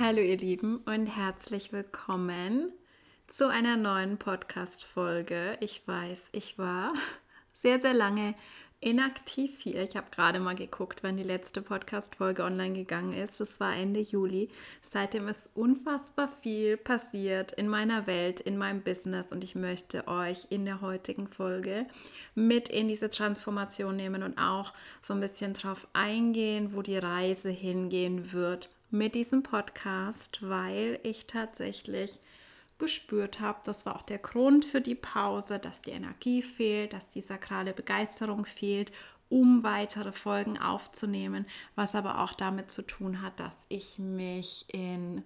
Hallo ihr Lieben und herzlich willkommen zu einer neuen Podcast-Folge. Ich weiß, ich war sehr, sehr lange inaktiv hier. Ich habe gerade mal geguckt, wann die letzte Podcast-Folge online gegangen ist. Das war Ende Juli. Seitdem ist unfassbar viel passiert in meiner Welt, in meinem Business und ich möchte euch in der heutigen Folge mit in diese Transformation nehmen und auch so ein bisschen drauf eingehen, wo die Reise hingehen wird mit diesem Podcast, weil ich tatsächlich gespürt habe, das war auch der Grund für die Pause, dass die Energie fehlt, dass die sakrale Begeisterung fehlt, um weitere Folgen aufzunehmen, was aber auch damit zu tun hat, dass ich mich in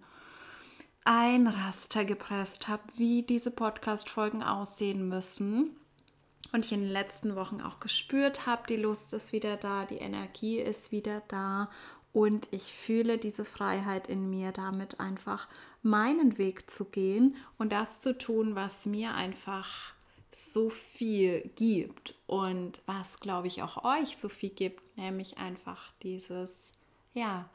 ein Raster gepresst habe, wie diese Podcast-Folgen aussehen müssen. Und ich in den letzten Wochen auch gespürt habe, die Lust ist wieder da, die Energie ist wieder da und ich fühle diese Freiheit in mir, damit einfach meinen Weg zu gehen und das zu tun, was mir einfach so viel gibt und was, glaube ich, auch euch so viel gibt, nämlich einfach dieses, ja,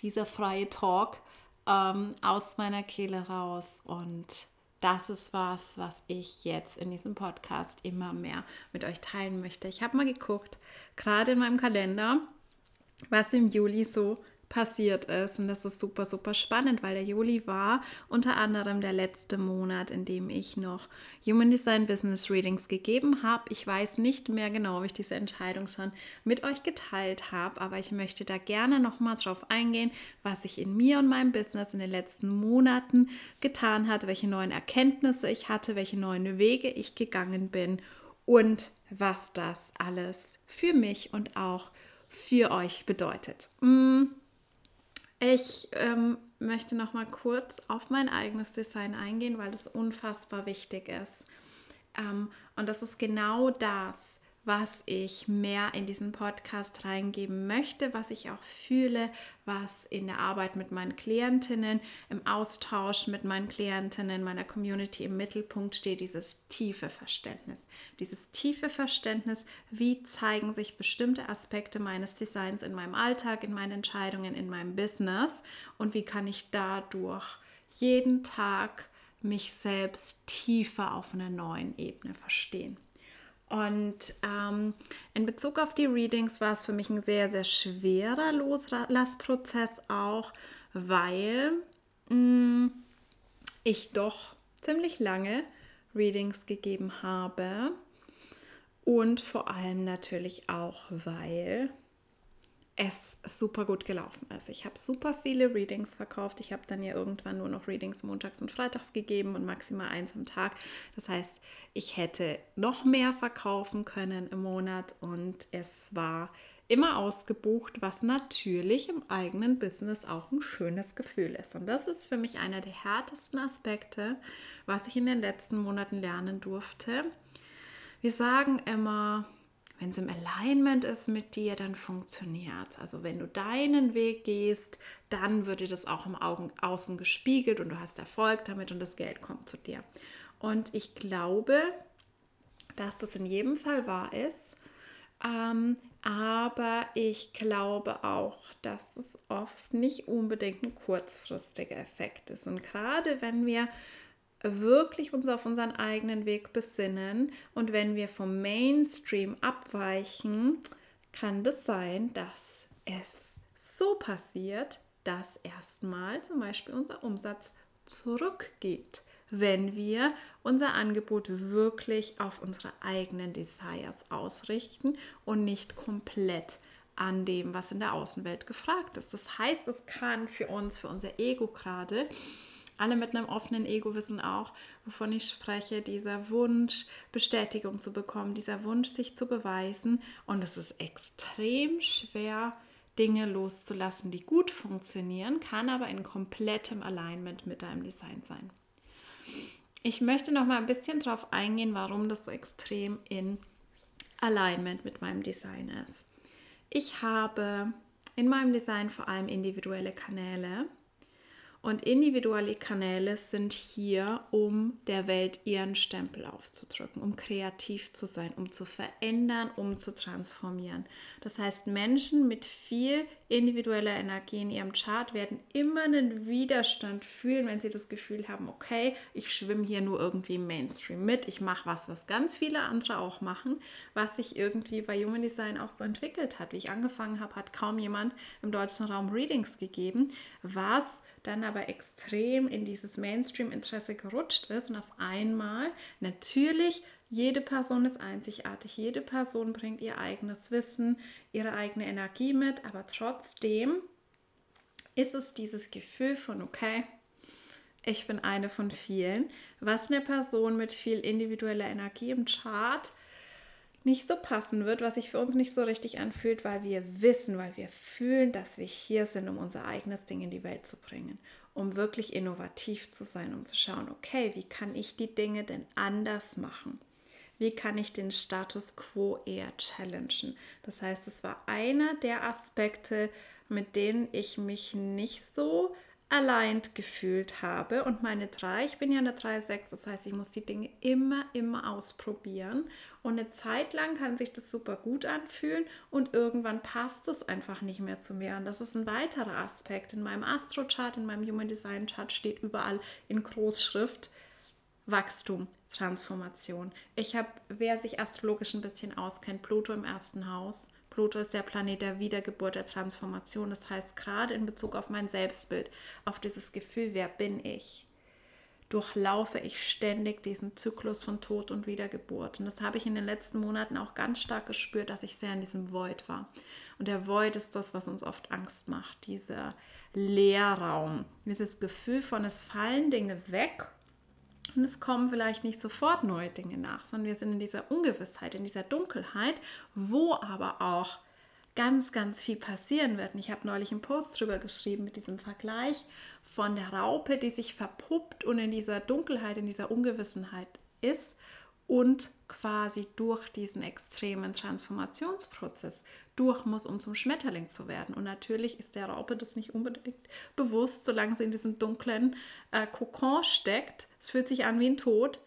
dieser freie Talk ähm, aus meiner Kehle raus und das ist was, was ich jetzt in diesem Podcast immer mehr mit euch teilen möchte. Ich habe mal geguckt, gerade in meinem Kalender, was im Juli so passiert ist. Und das ist super, super spannend, weil der Juli war unter anderem der letzte Monat, in dem ich noch Human Design Business Readings gegeben habe. Ich weiß nicht mehr genau, wie ich diese Entscheidung schon mit euch geteilt habe, aber ich möchte da gerne nochmal drauf eingehen, was sich in mir und meinem Business in den letzten Monaten getan hat, welche neuen Erkenntnisse ich hatte, welche neuen Wege ich gegangen bin und was das alles für mich und auch für euch bedeutet. Mm, ich ähm, möchte noch mal kurz auf mein eigenes Design eingehen, weil das unfassbar wichtig ist. Ähm, und das ist genau das, was ich mehr in diesen Podcast reingeben möchte, was ich auch fühle, was in der Arbeit mit meinen Klientinnen, im Austausch mit meinen Klientinnen, meiner Community im Mittelpunkt steht, dieses tiefe Verständnis. Dieses tiefe Verständnis, wie zeigen sich bestimmte Aspekte meines Designs in meinem Alltag, in meinen Entscheidungen, in meinem Business und wie kann ich dadurch jeden Tag mich selbst tiefer auf einer neuen Ebene verstehen. Und ähm, in Bezug auf die Readings war es für mich ein sehr, sehr schwerer Loslassprozess auch, weil mh, mm, ich doch ziemlich lange Readings gegeben habe. Und vor allem natürlich auch, weil es super gut gelaufen ist. Ich habe super viele Readings verkauft. Ich habe dann ja irgendwann nur noch Readings montags und freitags gegeben und maximal eins am Tag. Das heißt, ich hätte noch mehr verkaufen können im Monat und es war immer ausgebucht, was natürlich im eigenen Business auch ein schönes Gefühl ist. Und das ist für mich einer der härtesten Aspekte, was ich in den letzten Monaten lernen durfte. Wir sagen immer, wenn es im Alignment ist mit dir, dann funktioniert es. Also wenn du deinen Weg gehst, dann wird dir das auch im Augen, Außen gespiegelt und du hast Erfolg damit und das Geld kommt zu dir. Und ich glaube, dass das in jedem Fall wahr ist. Ähm, aber ich glaube auch, dass das oft nicht unbedingt ein kurzfristiger Effekt ist. Und gerade wenn wir wirklich uns auf unseren eigenen Weg besinnen und wenn wir vom Mainstream abweichen, kann das sein, dass es so passiert, dass erstmal zum Beispiel unser Umsatz zurückgeht, wenn wir unser Angebot wirklich auf unsere eigenen Desires ausrichten und nicht komplett an dem, was in der Außenwelt gefragt ist. Das heißt, es kann für uns, für unser Ego gerade, alle mit einem offenen Ego wissen auch, wovon ich spreche, dieser Wunsch, Bestätigung zu bekommen, dieser Wunsch, sich zu beweisen. Und es ist extrem schwer, Dinge loszulassen, die gut funktionieren, kann aber in komplettem Alignment mit deinem Design sein. Ich möchte noch mal ein bisschen darauf eingehen, warum das so extrem in Alignment mit meinem Design ist. Ich habe in meinem Design vor allem individuelle Kanäle Und individuelle Kanäle sind hier, um der Welt ihren Stempel aufzudrücken, um kreativ zu sein, um zu verändern, um zu transformieren. Das heißt, Menschen mit viel individueller Energie in ihrem Chart werden immer einen Widerstand fühlen, wenn sie das Gefühl haben, okay, ich schwimme hier nur irgendwie im Mainstream mit, ich mache was, was ganz viele andere auch machen, was sich irgendwie bei Human Design auch so entwickelt hat. Wie ich angefangen habe, hat kaum jemand im deutschen Raum Readings gegeben, was dann aber extrem in dieses Mainstream-Interesse gerutscht ist und auf einmal natürlich jede Person ist einzigartig, jede Person bringt ihr eigenes Wissen, ihre eigene Energie mit, aber trotzdem ist es dieses Gefühl von, okay, ich bin eine von vielen, was eine Person mit viel individueller Energie im Chart nicht so passen wird, was sich für uns nicht so richtig anfühlt, weil wir wissen, weil wir fühlen, dass wir hier sind, um unser eigenes Ding in die Welt zu bringen, um wirklich innovativ zu sein, um zu schauen, okay, wie kann ich die Dinge denn anders machen? Wie kann ich den Status quo eher challengen? Das heißt, es war einer der Aspekte, mit denen ich mich nicht so allein gefühlt habe. Und meine drei, ich bin ja eine 3-6, das heißt, ich muss die Dinge immer, immer ausprobieren. Und eine Zeit lang kann sich das super gut anfühlen und irgendwann passt es einfach nicht mehr zu mir. Und das ist ein weiterer Aspekt. In meinem Astro-Chart, in meinem Human Design Chart steht überall in Großschrift Wachstum, Transformation. Ich habe, wer sich astrologisch ein bisschen auskennt, Pluto im ersten Haus Pluto ist der Planet der Wiedergeburt, der Transformation. Das heißt, gerade in Bezug auf mein Selbstbild, auf dieses Gefühl, wer bin ich, durchlaufe ich ständig diesen Zyklus von Tod und Wiedergeburt. Und das habe ich in den letzten Monaten auch ganz stark gespürt, dass ich sehr in diesem Void war. Und der Void ist das, was uns oft Angst macht, dieser Leerraum, dieses Gefühl von, es fallen Dinge weg und es kommen vielleicht nicht sofort neue Dinge nach, sondern wir sind in dieser Ungewissheit, in dieser Dunkelheit, wo aber auch ganz, ganz viel passieren wird. Und ich habe neulich einen Post drüber geschrieben mit diesem Vergleich von der Raupe, die sich verpuppt und in dieser Dunkelheit, in dieser Ungewissenheit ist und quasi durch diesen extremen Transformationsprozess durch muss, um zum Schmetterling zu werden. Und natürlich ist der Raupe das nicht unbedingt bewusst, solange sie in diesem dunklen äh, Kokon steckt. Es fühlt sich an wie ein Tod,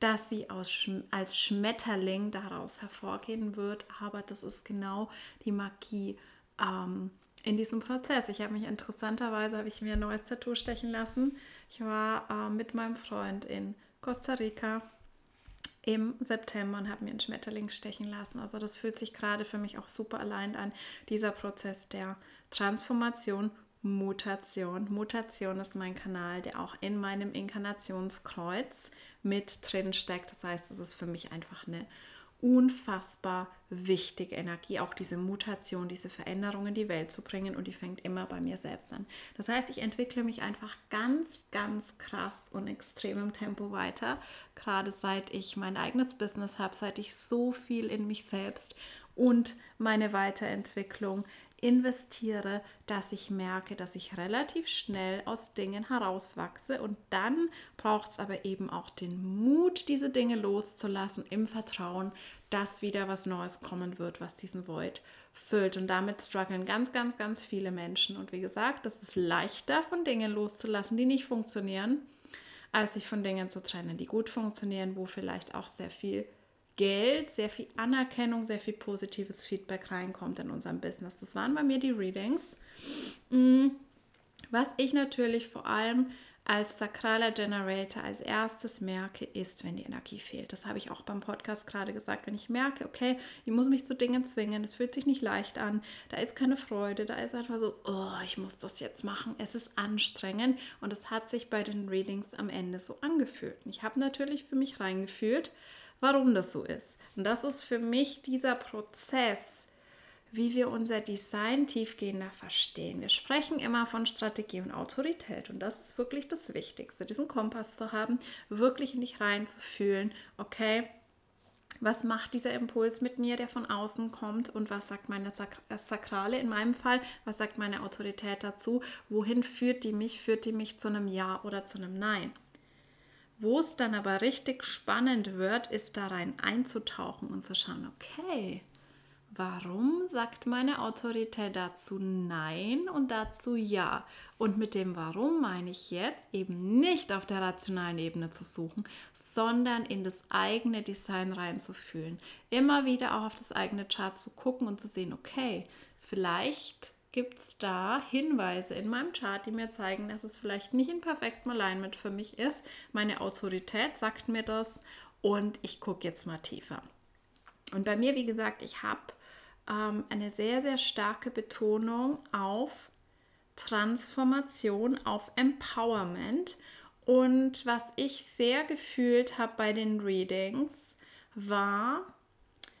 dass sie aus, als Schmetterling daraus hervorgehen wird. Aber das ist genau die Magie ähm, in diesem Prozess. Ich habe mich interessanterweise, habe ich mir ein neues Tattoo stechen lassen. Ich war äh, mit meinem Freund in Costa Rica im September und habe mir einen Schmetterling stechen lassen. Also das fühlt sich gerade für mich auch super allein an, dieser Prozess der Transformation, Mutation. Mutation ist mein Kanal, der auch in meinem Inkarnationskreuz mit drin steckt. Das heißt, es ist für mich einfach eine unfassbar wichtige Energie, auch diese Mutation, diese Veränderung in die Welt zu bringen und die fängt immer bei mir selbst an. Das heißt, ich entwickle mich einfach ganz, ganz krass und extrem im Tempo weiter, gerade seit ich mein eigenes Business habe, seit ich so viel in mich selbst und meine Weiterentwicklung investiere, dass ich merke, dass ich relativ schnell aus Dingen herauswachse. Und dann braucht es aber eben auch den Mut, diese Dinge loszulassen, im Vertrauen, dass wieder was Neues kommen wird, was diesen Void füllt. Und damit strugglen ganz, ganz, ganz viele Menschen. Und wie gesagt, es ist leichter, von Dingen loszulassen, die nicht funktionieren, als sich von Dingen zu trennen, die gut funktionieren, wo vielleicht auch sehr viel Geld, sehr viel Anerkennung, sehr viel positives Feedback reinkommt in unserem Business. Das waren bei mir die Readings. Mm, was ich natürlich vor allem als sakraler Generator als erstes merke, ist, wenn die Energie fehlt. Das habe ich auch beim Podcast gerade gesagt. Wenn ich merke, okay, ich muss mich zu Dingen zwingen, es fühlt sich nicht leicht an, da ist keine Freude, da ist einfach so, oh, ich muss das jetzt machen, es ist anstrengend und es hat sich bei den Readings am Ende so angefühlt. Ich habe natürlich für mich reingefühlt, warum das so ist. Und das ist für mich dieser Prozess, wie wir unser Design tiefgehender verstehen. Wir sprechen immer von Strategie und Autorität und das ist wirklich das Wichtigste, diesen Kompass zu haben, wirklich in dich reinzufühlen, okay, was macht dieser Impuls mit mir, der von außen kommt und was sagt meine äh, Sakrale in meinem Fall, was sagt meine Autorität dazu, wohin führt die mich, führt die mich zu einem Ja oder zu einem Nein. Wo es dann aber richtig spannend wird, ist da rein einzutauchen und zu schauen, okay, warum sagt meine Autorität dazu Nein und dazu Ja? Und mit dem Warum meine ich jetzt eben nicht auf der rationalen Ebene zu suchen, sondern in das eigene Design reinzufühlen. Immer wieder auch auf das eigene Chart zu gucken und zu sehen, okay, vielleicht gibt es da Hinweise in meinem Chart, die mir zeigen, dass es vielleicht nicht in perfektem Alignment für mich ist. Meine Autorität sagt mir das und ich gucke jetzt mal tiefer. Und bei mir, wie gesagt, ich habe ähm, eine sehr, sehr starke Betonung auf Transformation, auf Empowerment. Und was ich sehr gefühlt habe bei den Readings, war,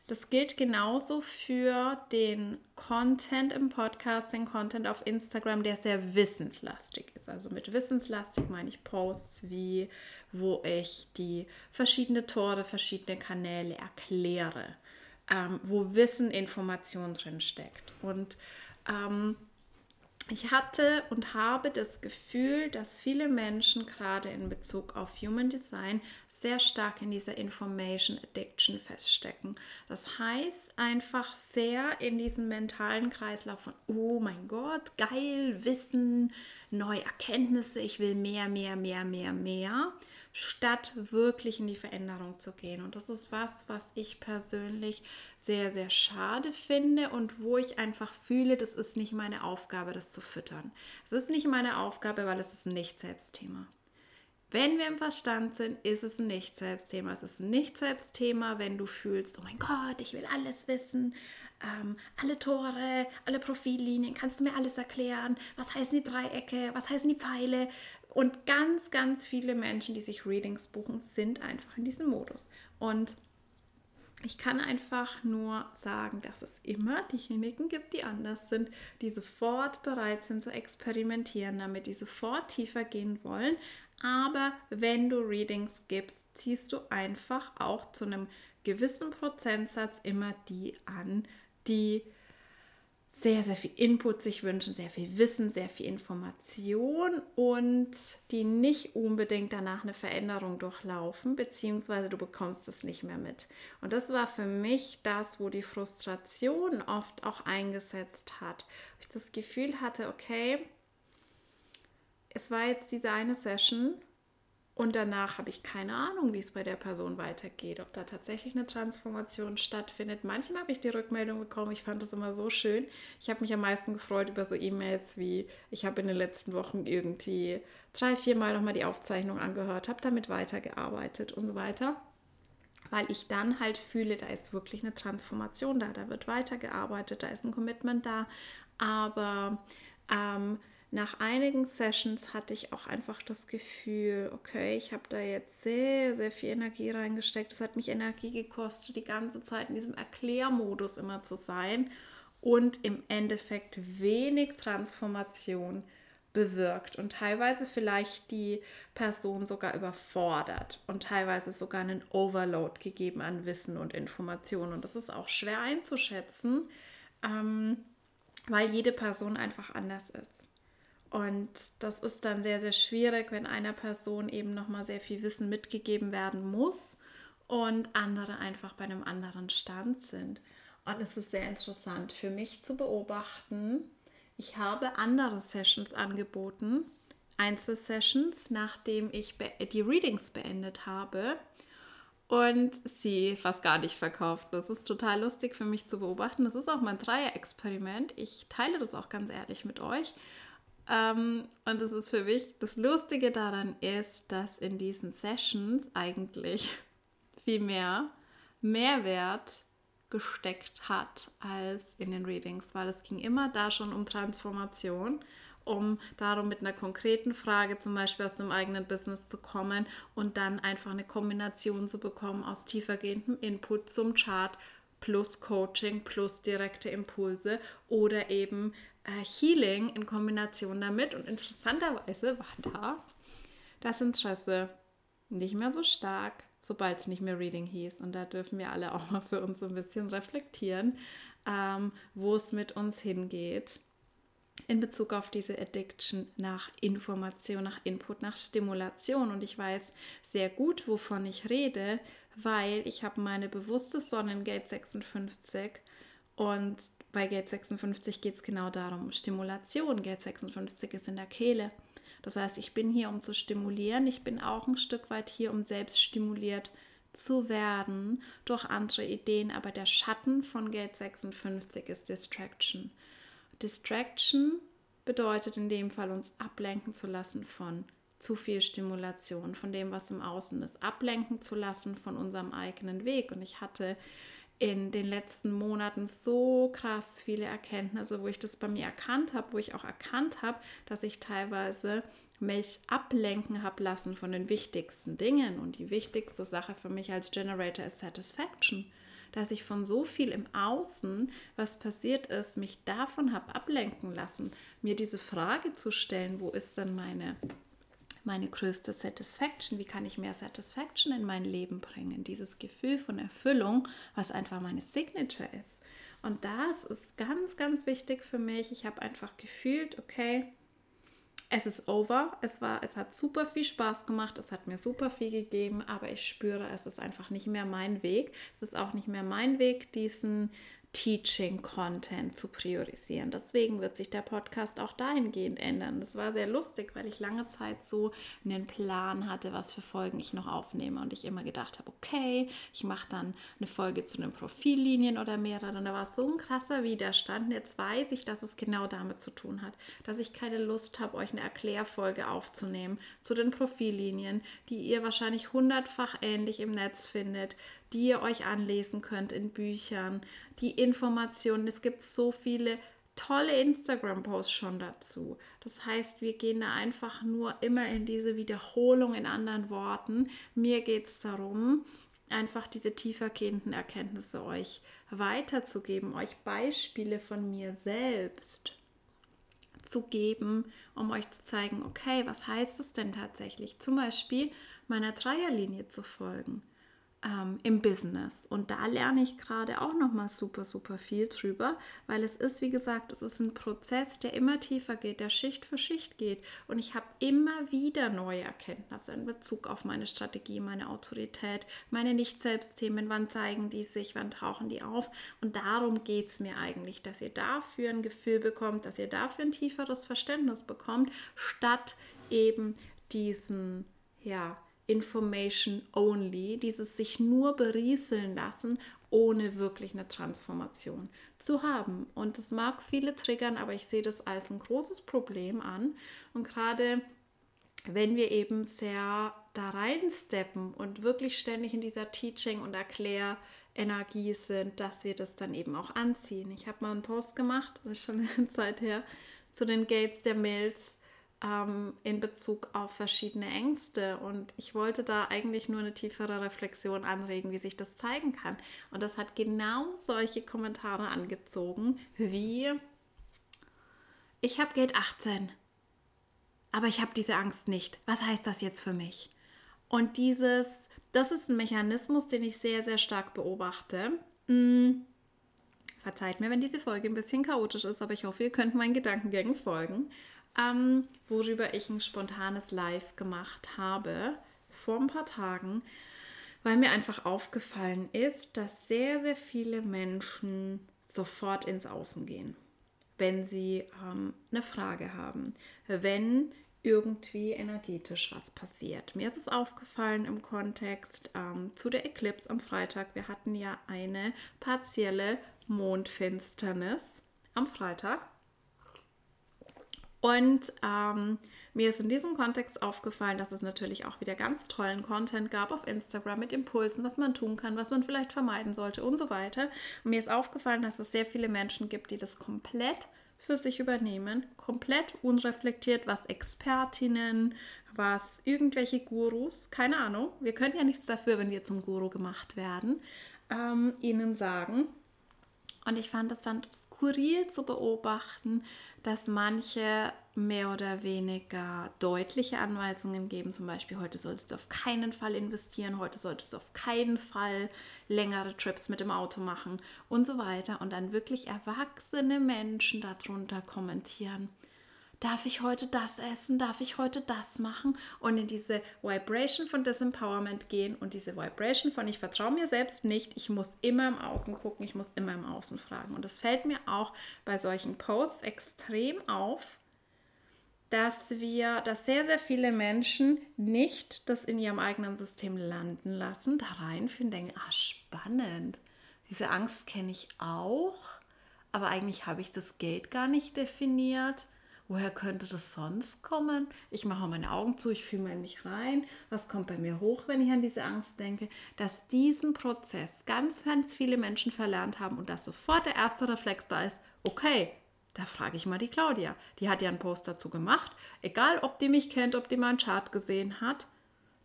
das gilt genauso für den Content im Podcast, den Content auf Instagram, der sehr wissenslastig ist. Also mit wissenslastig meine ich Posts wie, wo ich die verschiedenen Tore, verschiedene Kanäle erkläre ähm, wo Wissen, Information drin steckt. Und ähm, ich hatte und habe das Gefühl, dass viele Menschen gerade in Bezug auf Human Design sehr stark in dieser Information Addiction feststecken. Das heißt einfach sehr in diesem mentalen Kreislauf von, oh mein Gott, geil, Wissen, neue Erkenntnisse, ich will mehr, mehr, mehr, mehr, mehr statt wirklich in die Veränderung zu gehen. Und das ist was, was ich persönlich sehr, sehr schade finde und wo ich einfach fühle, das ist nicht meine Aufgabe, das zu füttern. Es ist nicht meine Aufgabe, weil es ist ein Nicht-Selbstthema. Wenn wir im Verstand sind, ist es ein Nicht-Selbstthema. Es ist ein Nicht-Selbstthema, wenn du fühlst, oh mein Gott, ich will alles wissen, ähm, alle Tore, alle Profillinien, kannst du mir alles erklären? Was heißen die Dreiecke? Was heißen die Pfeile? Und ganz, ganz viele Menschen, die sich Readings buchen, sind einfach in diesem Modus. Und ich kann einfach nur sagen, dass es immer diejenigen gibt, die anders sind, die sofort bereit sind zu experimentieren, damit die sofort tiefer gehen wollen. Aber wenn du Readings gibst, ziehst du einfach auch zu einem gewissen Prozentsatz immer die an, die sehr, sehr viel Input sich wünschen, sehr viel Wissen, sehr viel Information und die nicht unbedingt danach eine Veränderung durchlaufen, beziehungsweise du bekommst es nicht mehr mit. Und das war für mich das, wo die Frustration oft auch eingesetzt hat. Ich das Gefühl hatte, okay, es war jetzt diese eine Session und danach habe ich keine Ahnung, wie es bei der Person weitergeht, ob da tatsächlich eine Transformation stattfindet. Manchmal habe ich die Rückmeldung bekommen, ich fand das immer so schön. Ich habe mich am meisten gefreut über so E-Mails wie, ich habe in den letzten Wochen irgendwie drei, vier Mal nochmal die Aufzeichnung angehört, habe damit weitergearbeitet und so weiter. Weil ich dann halt fühle, da ist wirklich eine Transformation da, da wird weitergearbeitet, da ist ein Commitment da. Aber ähm, nach einigen Sessions hatte ich auch einfach das Gefühl, okay, ich habe da jetzt sehr, sehr viel Energie reingesteckt. Es hat mich Energie gekostet, die ganze Zeit in diesem Erklärmodus immer zu sein und im Endeffekt wenig Transformation bewirkt und teilweise vielleicht die Person sogar überfordert und teilweise sogar einen Overload gegeben an Wissen und Informationen. Und das ist auch schwer einzuschätzen, ähm, weil jede Person einfach anders ist. Und das ist dann sehr, sehr schwierig, wenn einer Person eben nochmal sehr viel Wissen mitgegeben werden muss und andere einfach bei einem anderen Stand sind. Und es ist sehr interessant für mich zu beobachten. Ich habe andere Sessions angeboten, Einzelsessions, nachdem ich die Readings beendet habe und sie fast gar nicht verkauft. Das ist total lustig für mich zu beobachten. Das ist auch mein Dreier-Experiment. Ich teile das auch ganz ehrlich mit euch. Ähm, und das ist für mich, das Lustige daran ist, dass in diesen Sessions eigentlich viel mehr Mehrwert gesteckt hat als in den Readings, weil es ging immer da schon um Transformation, um darum mit einer konkreten Frage zum Beispiel aus dem eigenen Business zu kommen und dann einfach eine Kombination zu bekommen aus tiefergehendem Input zum Chart plus Coaching plus direkte Impulse oder eben äh, Healing in Kombination damit. Und interessanterweise war da das Interesse nicht mehr so stark, sobald es nicht mehr Reading hieß. Und da dürfen wir alle auch mal für uns ein bisschen reflektieren, ähm, wo es mit uns hingeht in Bezug auf diese Addiction nach Information, nach Input, nach Stimulation. Und ich weiß sehr gut, wovon ich rede, weil ich habe meine bewusste Sonnengate 56 Und bei Gate 56 geht es genau darum, Stimulation. Gate 56 ist in der Kehle. Das heißt, ich bin hier, um zu stimulieren. Ich bin auch ein Stück weit hier, um selbst stimuliert zu werden durch andere Ideen. Aber der Schatten von Gate 56 ist Distraction. Distraction bedeutet in dem Fall, uns ablenken zu lassen von zu viel Stimulation, von dem, was im Außen ist, ablenken zu lassen von unserem eigenen Weg. Und ich hatte in den letzten Monaten so krass viele Erkenntnisse, wo ich das bei mir erkannt habe, wo ich auch erkannt habe, dass ich teilweise mich ablenken habe lassen von den wichtigsten Dingen. Und die wichtigste Sache für mich als Generator ist Satisfaction. Dass ich von so viel im Außen, was passiert ist, mich davon habe ablenken lassen, mir diese Frage zu stellen, wo ist denn meine meine größte Satisfaction? Wie kann ich mehr Satisfaction in mein Leben bringen? Dieses Gefühl von Erfüllung, was einfach meine Signature ist. Und das ist ganz, ganz wichtig für mich. Ich habe einfach gefühlt, okay, es ist over. Es war, es hat super viel Spaß gemacht. Es hat mir super viel gegeben, aber ich spüre, es ist einfach nicht mehr mein Weg. Es ist auch nicht mehr mein Weg, diesen Teaching-Content zu priorisieren. Deswegen wird sich der Podcast auch dahingehend ändern. Das war sehr lustig, weil ich lange Zeit so einen Plan hatte, was für Folgen ich noch aufnehme und ich immer gedacht habe, okay, ich mache dann eine Folge zu den Profillinien oder mehrere und da war so ein krasser Widerstand. Jetzt weiß ich, dass es genau damit zu tun hat, dass ich keine Lust habe, euch eine Erklärfolge aufzunehmen zu den Profillinien, die ihr wahrscheinlich hundertfach ähnlich im Netz findet, die ihr euch anlesen könnt in Büchern, die Informationen. Es gibt so viele tolle Instagram-Posts schon dazu. Das heißt, wir gehen da einfach nur immer in diese Wiederholung in anderen Worten. Mir geht es darum, einfach diese tiefergehenden Erkenntnisse euch weiterzugeben, euch Beispiele von mir selbst zu geben, um euch zu zeigen, okay, was heißt es denn tatsächlich? Zum Beispiel meiner Dreierlinie zu folgen ähm, im Business. Und da lerne ich gerade auch nochmal super, super viel drüber, weil es ist, wie gesagt, es ist ein Prozess, der immer tiefer geht, der Schicht für Schicht geht. Und ich habe immer wieder neue Erkenntnisse in Bezug auf meine Strategie, meine Autorität, meine Nicht-Selbst-Themen. Wann zeigen die sich, wann tauchen die auf? Und darum geht es mir eigentlich, dass ihr dafür ein Gefühl bekommt, dass ihr dafür ein tieferes Verständnis bekommt, statt eben diesen, ja, Information Only, dieses sich nur berieseln lassen, ohne wirklich eine Transformation zu haben. Und das mag viele triggern, aber ich sehe das als ein großes Problem an. Und gerade wenn wir eben sehr da reinsteppen und wirklich ständig in dieser Teaching- und Erklärenergie sind, dass wir das dann eben auch anziehen. Ich habe mal einen Post gemacht, das ist schon eine Zeit her, zu den Gates der Mails ähm, in Bezug auf verschiedene Ängste. Und ich wollte da eigentlich nur eine tiefere Reflexion anregen, wie sich das zeigen kann. Und das hat genau solche Kommentare angezogen, wie ich habe Geld 18, aber ich habe diese Angst nicht. Was heißt das jetzt für mich? Und dieses, das ist ein Mechanismus, den ich sehr, sehr stark beobachte. Hm. Verzeiht mir, wenn diese Folge ein bisschen chaotisch ist, aber ich hoffe, ihr könnt meinen Gedankengängen folgen ähm, worüber ich ein spontanes Live gemacht habe vor ein paar Tagen, weil mir einfach aufgefallen ist, dass sehr, sehr viele Menschen sofort ins Außen gehen, wenn sie ähm, eine Frage haben, wenn irgendwie energetisch was passiert. Mir ist es aufgefallen im Kontext ähm, zu der Eclipse am Freitag. Wir hatten ja eine partielle Mondfinsternis am Freitag. Und ähm, mir ist in diesem Kontext aufgefallen, dass es natürlich auch wieder ganz tollen Content gab auf Instagram mit Impulsen, was man tun kann, was man vielleicht vermeiden sollte und so weiter. Und mir ist aufgefallen, dass es sehr viele Menschen gibt, die das komplett für sich übernehmen, komplett unreflektiert, was Expertinnen, was irgendwelche Gurus, keine Ahnung, wir können ja nichts dafür, wenn wir zum Guru gemacht werden, ähm, ihnen sagen. Und ich fand es dann skurril zu beobachten, dass manche mehr oder weniger deutliche Anweisungen geben, zum Beispiel heute solltest du auf keinen Fall investieren, heute solltest du auf keinen Fall längere Trips mit dem Auto machen und so weiter und dann wirklich erwachsene Menschen darunter kommentieren. Darf ich heute das essen, darf ich heute das machen und in diese Vibration von Disempowerment gehen und diese Vibration von ich vertraue mir selbst nicht, ich muss immer im Außen gucken, ich muss immer im Außen fragen. Und das fällt mir auch bei solchen Posts extrem auf, dass wir, dass sehr, sehr viele Menschen nicht das in ihrem eigenen System landen lassen, da reinführen, denken, ah, spannend. Diese Angst kenne ich auch, aber eigentlich habe ich das Gate gar nicht definiert. Woher könnte das sonst kommen? Ich mache meine Augen zu, ich fühle mich rein. Was kommt bei mir hoch, wenn ich an diese Angst denke? Dass diesen Prozess ganz, ganz viele Menschen verlernt haben und dass sofort der erste Reflex da ist, okay, da frage ich mal die Claudia. Die hat ja einen Post dazu gemacht. Egal, ob die mich kennt, ob die meinen Chart gesehen hat,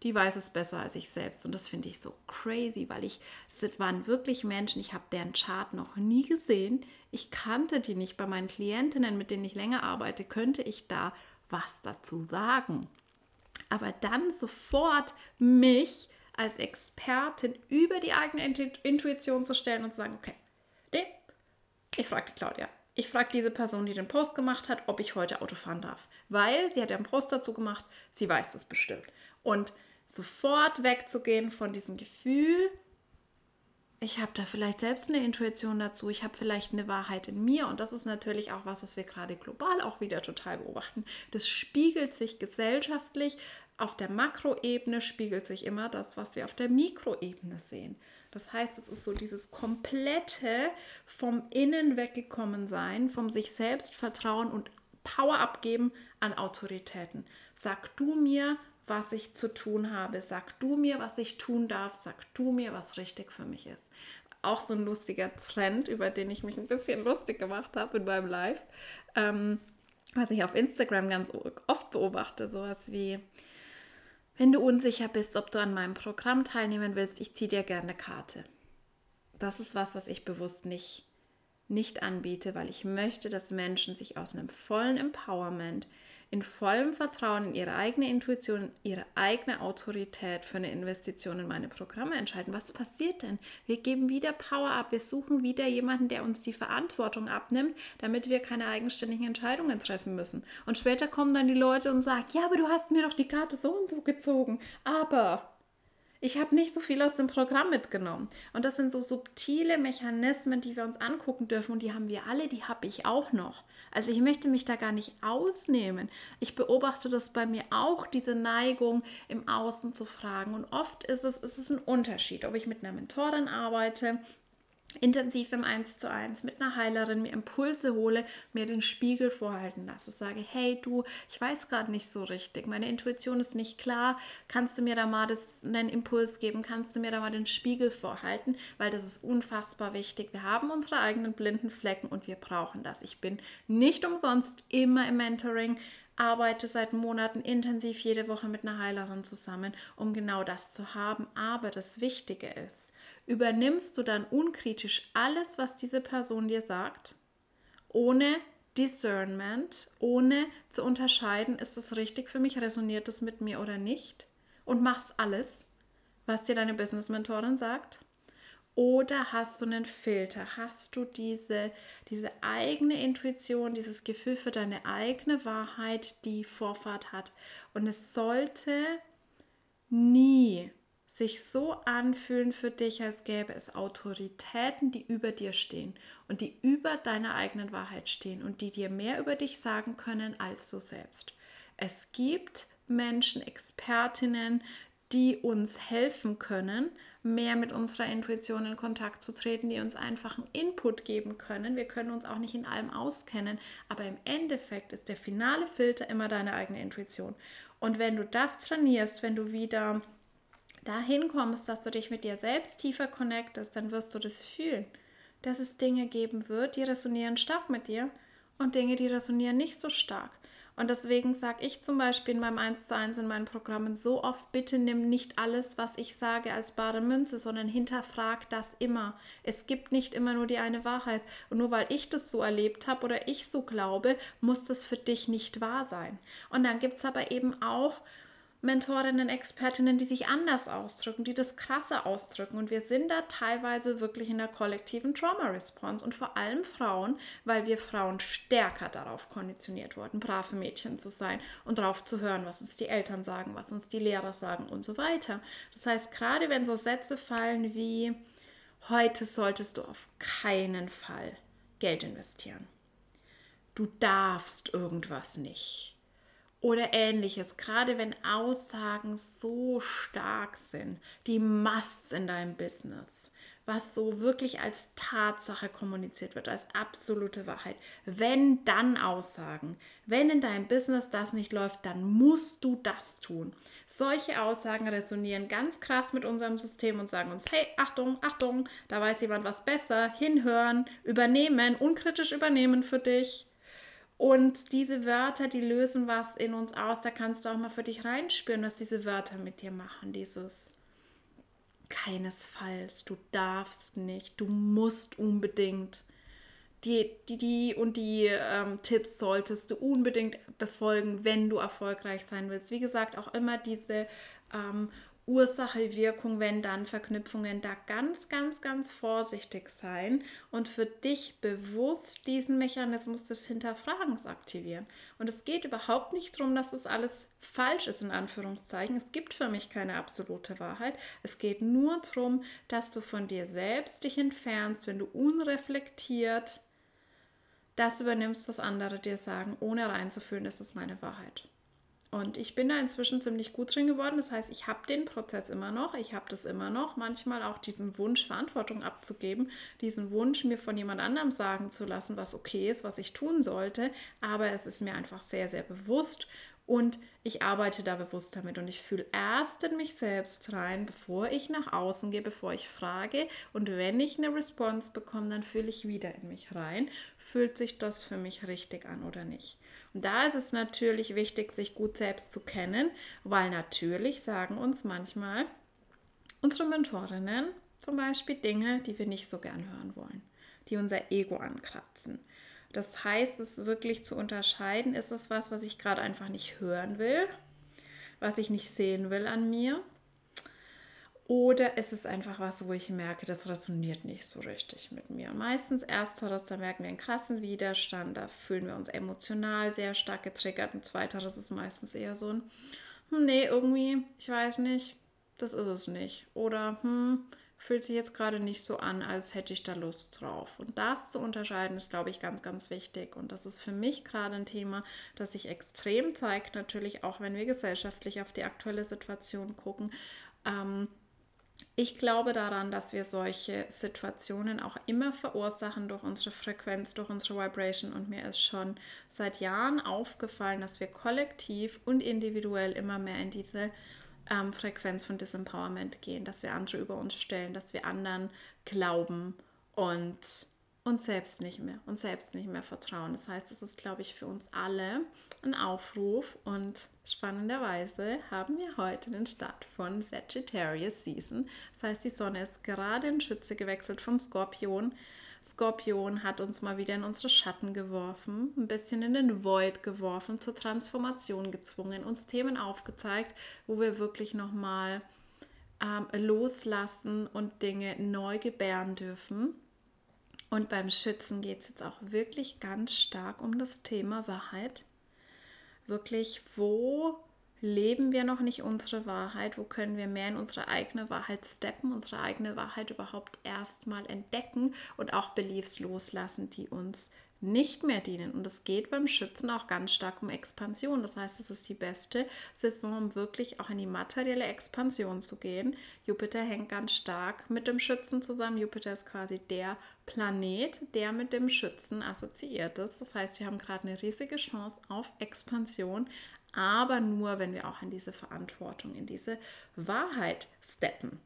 die weiß es besser als ich selbst. Und das finde ich so crazy, weil ich, es waren wirklich Menschen, ich habe deren Chart noch nie gesehen. Ich kannte die nicht. Bei meinen Klientinnen, mit denen ich länger arbeite, könnte ich da was dazu sagen. Aber dann sofort mich als Expertin über die eigene Intuition zu stellen und zu sagen, okay, nee, ich frage die Claudia. Ich frage diese Person, die den Post gemacht hat, ob ich heute Auto fahren darf. Weil sie hat ja einen Post dazu gemacht, sie weiß das bestimmt. Und sofort wegzugehen von diesem Gefühl, ich habe da vielleicht selbst eine Intuition dazu, ich habe vielleicht eine Wahrheit in mir und das ist natürlich auch was, was wir gerade global auch wieder total beobachten. Das spiegelt sich gesellschaftlich, auf der Makroebene spiegelt sich immer das, was wir auf der Mikroebene sehen. Das heißt, es ist so dieses komplette vom Innen weggekommen sein, vom sich selbst vertrauen und Power abgeben an Autoritäten. Sag du mir, was ich zu tun habe. Sag du mir, was ich tun darf. Sag du mir, was richtig für mich ist. Auch so ein lustiger Trend, über den ich mich ein bisschen lustig gemacht habe in meinem Live. Ähm, was ich auf Instagram ganz oft beobachte, sowas wie, wenn du unsicher bist, ob du an meinem Programm teilnehmen willst, ich ziehe dir gerne eine Karte. Das ist was, was ich bewusst nicht, nicht anbiete, weil ich möchte, dass Menschen sich aus einem vollen Empowerment in vollem Vertrauen in ihre eigene Intuition, ihre eigene Autorität für eine Investition in meine Programme entscheiden. Was passiert denn? Wir geben wieder Power ab. Wir suchen wieder jemanden, der uns die Verantwortung abnimmt, damit wir keine eigenständigen Entscheidungen treffen müssen. Und später kommen dann die Leute und sagen, ja, aber du hast mir doch die Karte so und so gezogen. Aber ich habe nicht so viel aus dem Programm mitgenommen. Und das sind so subtile Mechanismen, die wir uns angucken dürfen. Und die haben wir alle, die habe ich auch noch. Also ich möchte mich da gar nicht ausnehmen. Ich beobachte das bei mir auch, diese Neigung im Außen zu fragen. Und oft ist es, ist es ein Unterschied, ob ich mit einer Mentorin arbeite, intensiv im 1 zu 1 mit einer Heilerin mir Impulse hole, mir den Spiegel vorhalten lasse, sage, hey du, ich weiß gerade nicht so richtig, meine Intuition ist nicht klar, kannst du mir da mal das, einen Impuls geben, kannst du mir da mal den Spiegel vorhalten, weil das ist unfassbar wichtig. Wir haben unsere eigenen blinden Flecken und wir brauchen das. Ich bin nicht umsonst immer im Mentoring, arbeite seit Monaten intensiv jede Woche mit einer Heilerin zusammen, um genau das zu haben. Aber das Wichtige ist, übernimmst du dann unkritisch alles, was diese Person dir sagt, ohne Discernment, ohne zu unterscheiden, ist es richtig für mich, resoniert es mit mir oder nicht und machst alles, was dir deine Business-Mentorin sagt? Oder hast du einen Filter? Hast du diese, diese eigene Intuition, dieses Gefühl für deine eigene Wahrheit, die Vorfahrt hat? Und es sollte nie sich so anfühlen für dich, als gäbe es Autoritäten, die über dir stehen und die über deiner eigenen Wahrheit stehen und die dir mehr über dich sagen können als du selbst. Es gibt Menschen, Expertinnen, die uns helfen können, mehr mit unserer Intuition in Kontakt zu treten, die uns einfach einen Input geben können. Wir können uns auch nicht in allem auskennen, aber im Endeffekt ist der finale Filter immer deine eigene Intuition. Und wenn du das trainierst, wenn du wieder dahin kommst, dass du dich mit dir selbst tiefer connectest, dann wirst du das fühlen, dass es Dinge geben wird, die resonieren stark mit dir und Dinge, die resonieren nicht so stark. Und deswegen sage ich zum Beispiel in meinem 1 zu 1 in meinen Programmen so oft, bitte nimm nicht alles, was ich sage, als bare Münze, sondern hinterfrag das immer. Es gibt nicht immer nur die eine Wahrheit. Und nur weil ich das so erlebt habe oder ich so glaube, muss das für dich nicht wahr sein. Und dann gibt es aber eben auch Mentorinnen, Expertinnen, die sich anders ausdrücken, die das krasser ausdrücken. Und wir sind da teilweise wirklich in der kollektiven Trauma-Response und vor allem Frauen, weil wir Frauen stärker darauf konditioniert wurden, brave Mädchen zu sein und darauf zu hören, was uns die Eltern sagen, was uns die Lehrer sagen und so weiter. Das heißt, gerade wenn so Sätze fallen wie, heute solltest du auf keinen Fall Geld investieren. Du darfst irgendwas nicht oder ähnliches, gerade wenn Aussagen so stark sind, die Musts in deinem Business, was so wirklich als Tatsache kommuniziert wird, als absolute Wahrheit. Wenn dann Aussagen, wenn in deinem Business das nicht läuft, dann musst du das tun. Solche Aussagen resonieren ganz krass mit unserem System und sagen uns, hey, Achtung, Achtung, da weiß jemand was besser, hinhören, übernehmen, unkritisch übernehmen für dich. Und diese Wörter, die lösen was in uns aus. Da kannst du auch mal für dich reinspüren, was diese Wörter mit dir machen. Dieses keinesfalls, du darfst nicht, du musst unbedingt. Die, die, die und die ähm, Tipps solltest du unbedingt befolgen, wenn du erfolgreich sein willst. Wie gesagt, auch immer diese ähm, Ursache, Wirkung, wenn dann Verknüpfungen, da ganz, ganz, ganz vorsichtig sein und für dich bewusst diesen Mechanismus des Hinterfragens aktivieren. Und es geht überhaupt nicht darum, dass das alles falsch ist, in Anführungszeichen. Es gibt für mich keine absolute Wahrheit. Es geht nur darum, dass du von dir selbst dich entfernst, wenn du unreflektiert das übernimmst, was andere dir sagen, ohne reinzufühlen, das ist meine Wahrheit. Und ich bin da inzwischen ziemlich gut drin geworden. Das heißt, ich habe den Prozess immer noch, ich habe das immer noch. Manchmal auch diesen Wunsch, Verantwortung abzugeben, diesen Wunsch, mir von jemand anderem sagen zu lassen, was okay ist, was ich tun sollte. Aber es ist mir einfach sehr, sehr bewusst und ich arbeite da bewusst damit und ich fühle erst in mich selbst rein, bevor ich nach außen gehe, bevor ich frage. Und wenn ich eine Response bekomme, dann fühle ich wieder in mich rein. Fühlt sich das für mich richtig an oder nicht? Und da ist es natürlich wichtig, sich gut selbst zu kennen, weil natürlich sagen uns manchmal unsere Mentorinnen zum Beispiel Dinge, die wir nicht so gern hören wollen, die unser Ego ankratzen. Das heißt, es wirklich zu unterscheiden, ist es was, was ich gerade einfach nicht hören will, was ich nicht sehen will an mir oder ist es einfach was, wo ich merke, das resoniert nicht so richtig mit mir. Meistens ersteres, da merken wir einen krassen Widerstand, da fühlen wir uns emotional sehr stark getriggert. Und zweiteres ist meistens eher so ein, hm, nee, irgendwie, ich weiß nicht, das ist es nicht. Oder, hm, fühlt sich jetzt gerade nicht so an, als hätte ich da Lust drauf. Und das zu unterscheiden, ist, glaube ich, ganz, ganz wichtig. Und das ist für mich gerade ein Thema, das sich extrem zeigt, natürlich auch, wenn wir gesellschaftlich auf die aktuelle Situation gucken. Ähm, ich glaube daran, dass wir solche Situationen auch immer verursachen durch unsere Frequenz, durch unsere Vibration. Und mir ist schon seit Jahren aufgefallen, dass wir kollektiv und individuell immer mehr in diese ähm, Frequenz von Disempowerment gehen, dass wir andere über uns stellen, dass wir anderen glauben und uns selbst nicht mehr, uns selbst nicht mehr vertrauen. Das heißt, es ist, glaube ich, für uns alle ein Aufruf und spannenderweise haben wir heute den Start von Sagittarius Season. Das heißt, die Sonne ist gerade in Schütze gewechselt von Skorpion. Skorpion hat uns mal wieder in unsere Schatten geworfen, ein bisschen in den Void geworfen, zur Transformation gezwungen, uns Themen aufgezeigt, wo wir wirklich nochmal ähm, loslassen und Dinge neu gebären dürfen und beim Schützen geht es jetzt auch wirklich ganz stark um das Thema Wahrheit. Wirklich, wo leben wir noch nicht unsere Wahrheit? Wo können wir mehr in unsere eigene Wahrheit steppen, unsere eigene Wahrheit überhaupt erstmal entdecken und auch Beliefs loslassen, die uns nicht mehr dienen. Und es geht beim Schützen auch ganz stark um Expansion. Das heißt, es ist die beste Saison, um wirklich auch in die materielle Expansion zu gehen. Jupiter hängt ganz stark mit dem Schützen zusammen. Jupiter ist quasi der Planet, der mit dem Schützen assoziiert ist. Das heißt, wir haben gerade eine riesige Chance auf Expansion, aber nur, wenn wir auch in diese Verantwortung, in diese Wahrheit steppen.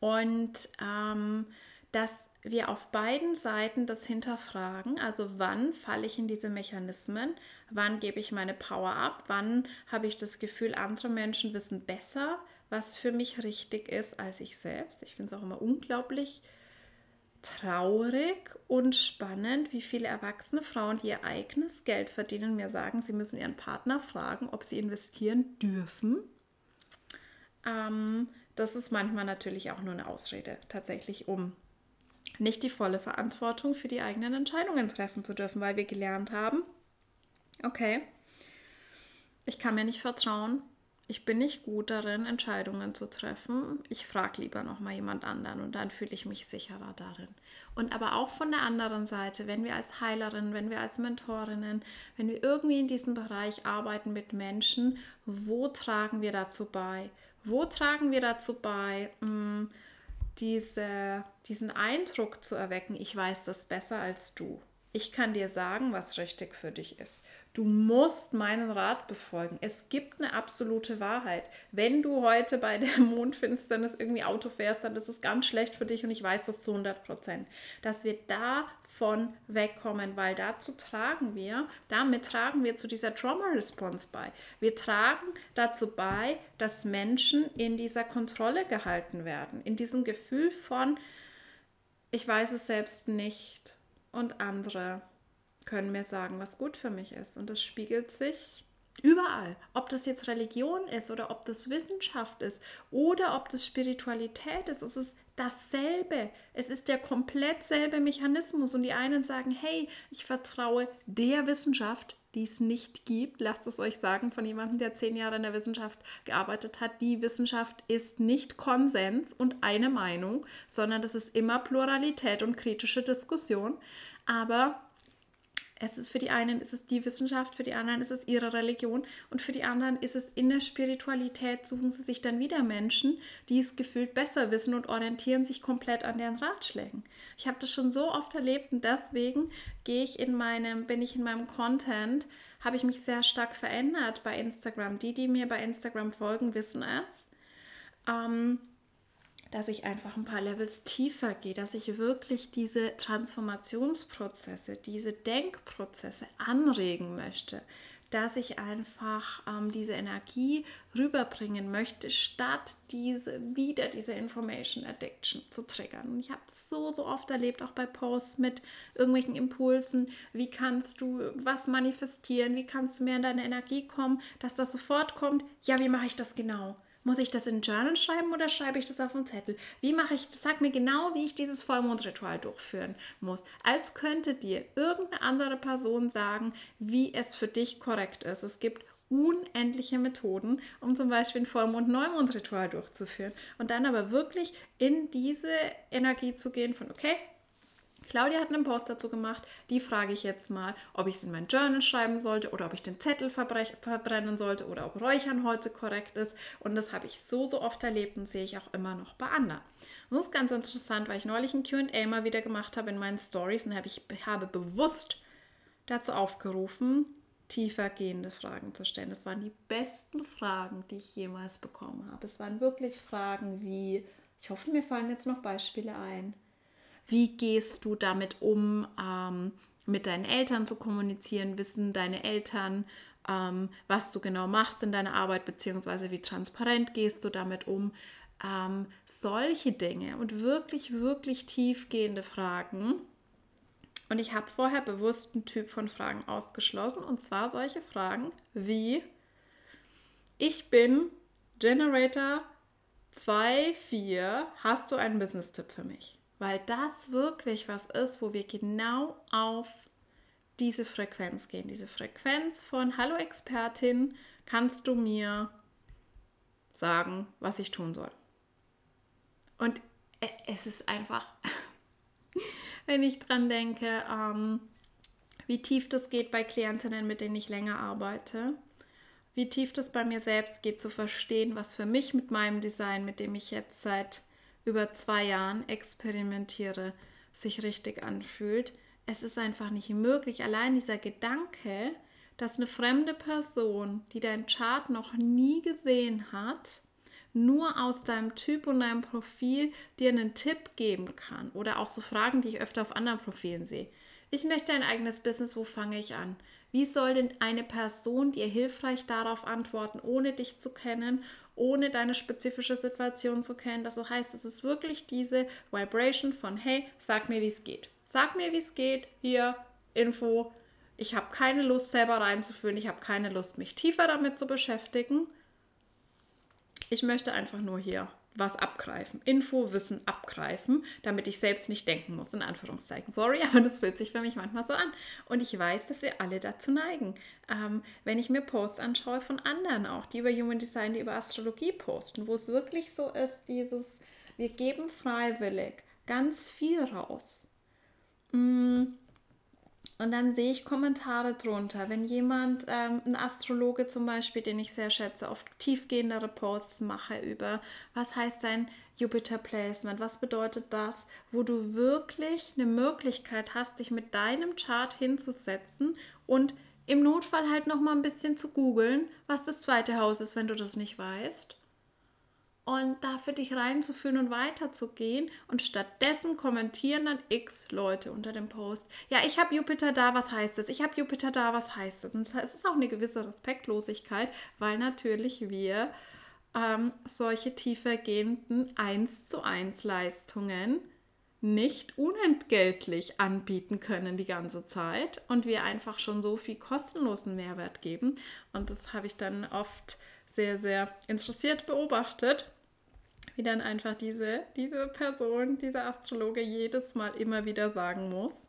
Und ähm, das wir auf beiden Seiten das hinterfragen. Also wann falle ich in diese Mechanismen? Wann gebe ich meine Power ab? Wann habe ich das Gefühl, andere Menschen wissen besser, was für mich richtig ist als ich selbst? Ich finde es auch immer unglaublich traurig und spannend, wie viele erwachsene Frauen, die ihr eigenes Geld verdienen, mir sagen, sie müssen ihren Partner fragen, ob sie investieren dürfen ähm, das ist manchmal natürlich auch nur eine Ausrede, tatsächlich, um nicht die volle Verantwortung für die eigenen Entscheidungen treffen zu dürfen, weil wir gelernt haben, okay, ich kann mir nicht vertrauen, ich bin nicht gut darin, Entscheidungen zu treffen. Ich frage lieber noch mal jemand anderen und dann fühle ich mich sicherer darin. Und aber auch von der anderen Seite, wenn wir als Heilerin, wenn wir als Mentorinnen, wenn wir irgendwie in diesem Bereich arbeiten mit Menschen, wo tragen wir dazu bei? Wo tragen wir dazu bei, hm, diese, diesen Eindruck zu erwecken, ich weiß das besser als du? Ich kann dir sagen, was richtig für dich ist. Du musst meinen Rat befolgen. Es gibt eine absolute Wahrheit. Wenn du heute bei der Mondfinsternis irgendwie Auto fährst, dann ist es ganz schlecht für dich und ich weiß das zu 100 Prozent. Dass wir davon wegkommen, weil dazu tragen wir, damit tragen wir zu dieser Trauma-Response bei. Wir tragen dazu bei, dass Menschen in dieser Kontrolle gehalten werden, in diesem Gefühl von, ich weiß es selbst nicht und andere können mir sagen, was gut für mich ist. Und das spiegelt sich überall. Ob das jetzt Religion ist oder ob das Wissenschaft ist oder ob das Spiritualität ist, es ist dasselbe. Es ist der komplett selbe Mechanismus. Und die einen sagen, hey, ich vertraue der Wissenschaft, die es nicht gibt. Lasst es euch sagen von jemandem, der zehn Jahre in der Wissenschaft gearbeitet hat. Die Wissenschaft ist nicht Konsens und eine Meinung, sondern das ist immer Pluralität und kritische Diskussion. Aber es ist für die einen ist es die Wissenschaft, für die anderen ist es ihre Religion und für die anderen ist es in der Spiritualität, suchen sie sich dann wieder Menschen, die es gefühlt besser wissen und orientieren sich komplett an deren Ratschlägen. Ich habe das schon so oft erlebt und deswegen gehe ich in meinem, bin ich in meinem Content, habe ich mich sehr stark verändert bei Instagram. Die, die mir bei Instagram folgen, wissen es. Ähm, dass ich einfach ein paar Levels tiefer gehe, dass ich wirklich diese Transformationsprozesse, diese Denkprozesse anregen möchte, dass ich einfach ähm, diese Energie rüberbringen möchte, statt diese wieder diese Information Addiction zu triggern. Und ich habe es so, so oft erlebt, auch bei Posts mit irgendwelchen Impulsen. Wie kannst du was manifestieren? Wie kannst du mehr in deine Energie kommen, dass das sofort kommt? Ja, wie mache ich das genau? Muss ich das in Journal schreiben oder schreibe ich das auf einen Zettel? Wie mache ich das? Sag mir genau, wie ich dieses Vollmondritual durchführen muss. Als könnte dir irgendeine andere Person sagen, wie es für dich korrekt ist. Es gibt unendliche Methoden, um zum Beispiel ein Vollmond-Neumond-Ritual durchzuführen. Und dann aber wirklich in diese Energie zu gehen von, okay, Claudia hat einen Post dazu gemacht. Die frage ich jetzt mal, ob ich es in mein Journal schreiben sollte oder ob ich den Zettel verbrennen sollte oder ob Räuchern heute korrekt ist. Und das habe ich so, so oft erlebt und sehe ich auch immer noch bei anderen. Und das ist ganz interessant, weil ich neulich ein QA mal wieder gemacht habe in meinen Stories und habe ich habe bewusst dazu aufgerufen, tiefer gehende Fragen zu stellen. Das waren die besten Fragen, die ich jemals bekommen habe. Es waren wirklich Fragen wie, ich hoffe, mir fallen jetzt noch Beispiele ein wie gehst du damit um, ähm, mit deinen Eltern zu kommunizieren? Wissen deine Eltern, ähm, was du genau machst in deiner Arbeit, beziehungsweise wie transparent gehst du damit um? Ähm, solche Dinge und wirklich, wirklich tiefgehende Fragen. Und ich habe vorher bewusst einen Typ von Fragen ausgeschlossen, und zwar solche Fragen wie, ich bin Generator 2.4, hast du einen Business-Tipp für mich? Weil das wirklich was ist, wo wir genau auf diese Frequenz gehen. Diese Frequenz von Hallo Expertin, kannst du mir sagen, was ich tun soll? Und e, es ist einfach, wenn ich dran denke, ähm, wie tief das geht bei Klientinnen, mit denen ich länger arbeite, wie tief das bei mir selbst geht, zu verstehen, was für mich mit meinem Design, mit dem ich jetzt seit über zwei Jahren experimentiere, sich richtig anfühlt. Es ist einfach nicht möglich. Allein dieser Gedanke, dass eine fremde Person, die dein Chart noch nie gesehen hat, nur aus deinem Typ und deinem Profil dir einen Tipp geben kann. Oder auch so Fragen, die ich öfter auf anderen Profilen sehe. Ich möchte ein eigenes Business, wo fange ich an? Wie soll denn eine Person dir hilfreich darauf antworten, ohne dich zu kennen ohne deine spezifische Situation zu kennen. Das heißt, es ist wirklich diese Vibration von, hey, sag mir, wie es geht. Sag mir, wie es geht. Hier, Info. Ich habe keine Lust, selber reinzuführen. Ich habe keine Lust, mich tiefer damit zu beschäftigen. ich möchte einfach nur hier was abgreifen, Info, Wissen abgreifen, damit ich selbst nicht denken muss, in Anführungszeichen. Sorry, aber das fühlt sich für mich manchmal so an. Und ich weiß, dass wir alle dazu neigen. Ähm, wenn ich mir Posts anschaue von anderen auch, die über Human Design, die über Astrologie posten, wo es wirklich so ist, dieses, wir geben freiwillig ganz viel raus. Mm und dann sehe ich Kommentare drunter. Wenn jemand, ähm, ein Astrologe zum Beispiel, den ich sehr schätze, oft tiefgehendere Posts mache über, was heißt dein Jupiter Placement, was bedeutet das, wo du wirklich eine Möglichkeit hast, dich mit deinem Chart hinzusetzen und im Notfall halt noch mal ein bisschen zu googeln, was das zweite Haus ist, wenn du das nicht weißt und da für dich reinzuführen und weiterzugehen. Und stattdessen kommentieren dann x Leute unter dem Post. Ja, ich habe Jupiter da, was heißt das? Ich habe Jupiter da, was heißt das? Und es ist auch eine gewisse Respektlosigkeit, weil natürlich wir ähm, solche tiefergehenden 1 zu 1 Leistungen nicht unentgeltlich anbieten können die ganze Zeit und wir einfach schon so viel kostenlosen Mehrwert geben. Und das habe ich dann oft sehr, sehr interessiert beobachtet wie dann einfach diese, diese Person, dieser Astrologe jedes Mal immer wieder sagen muss,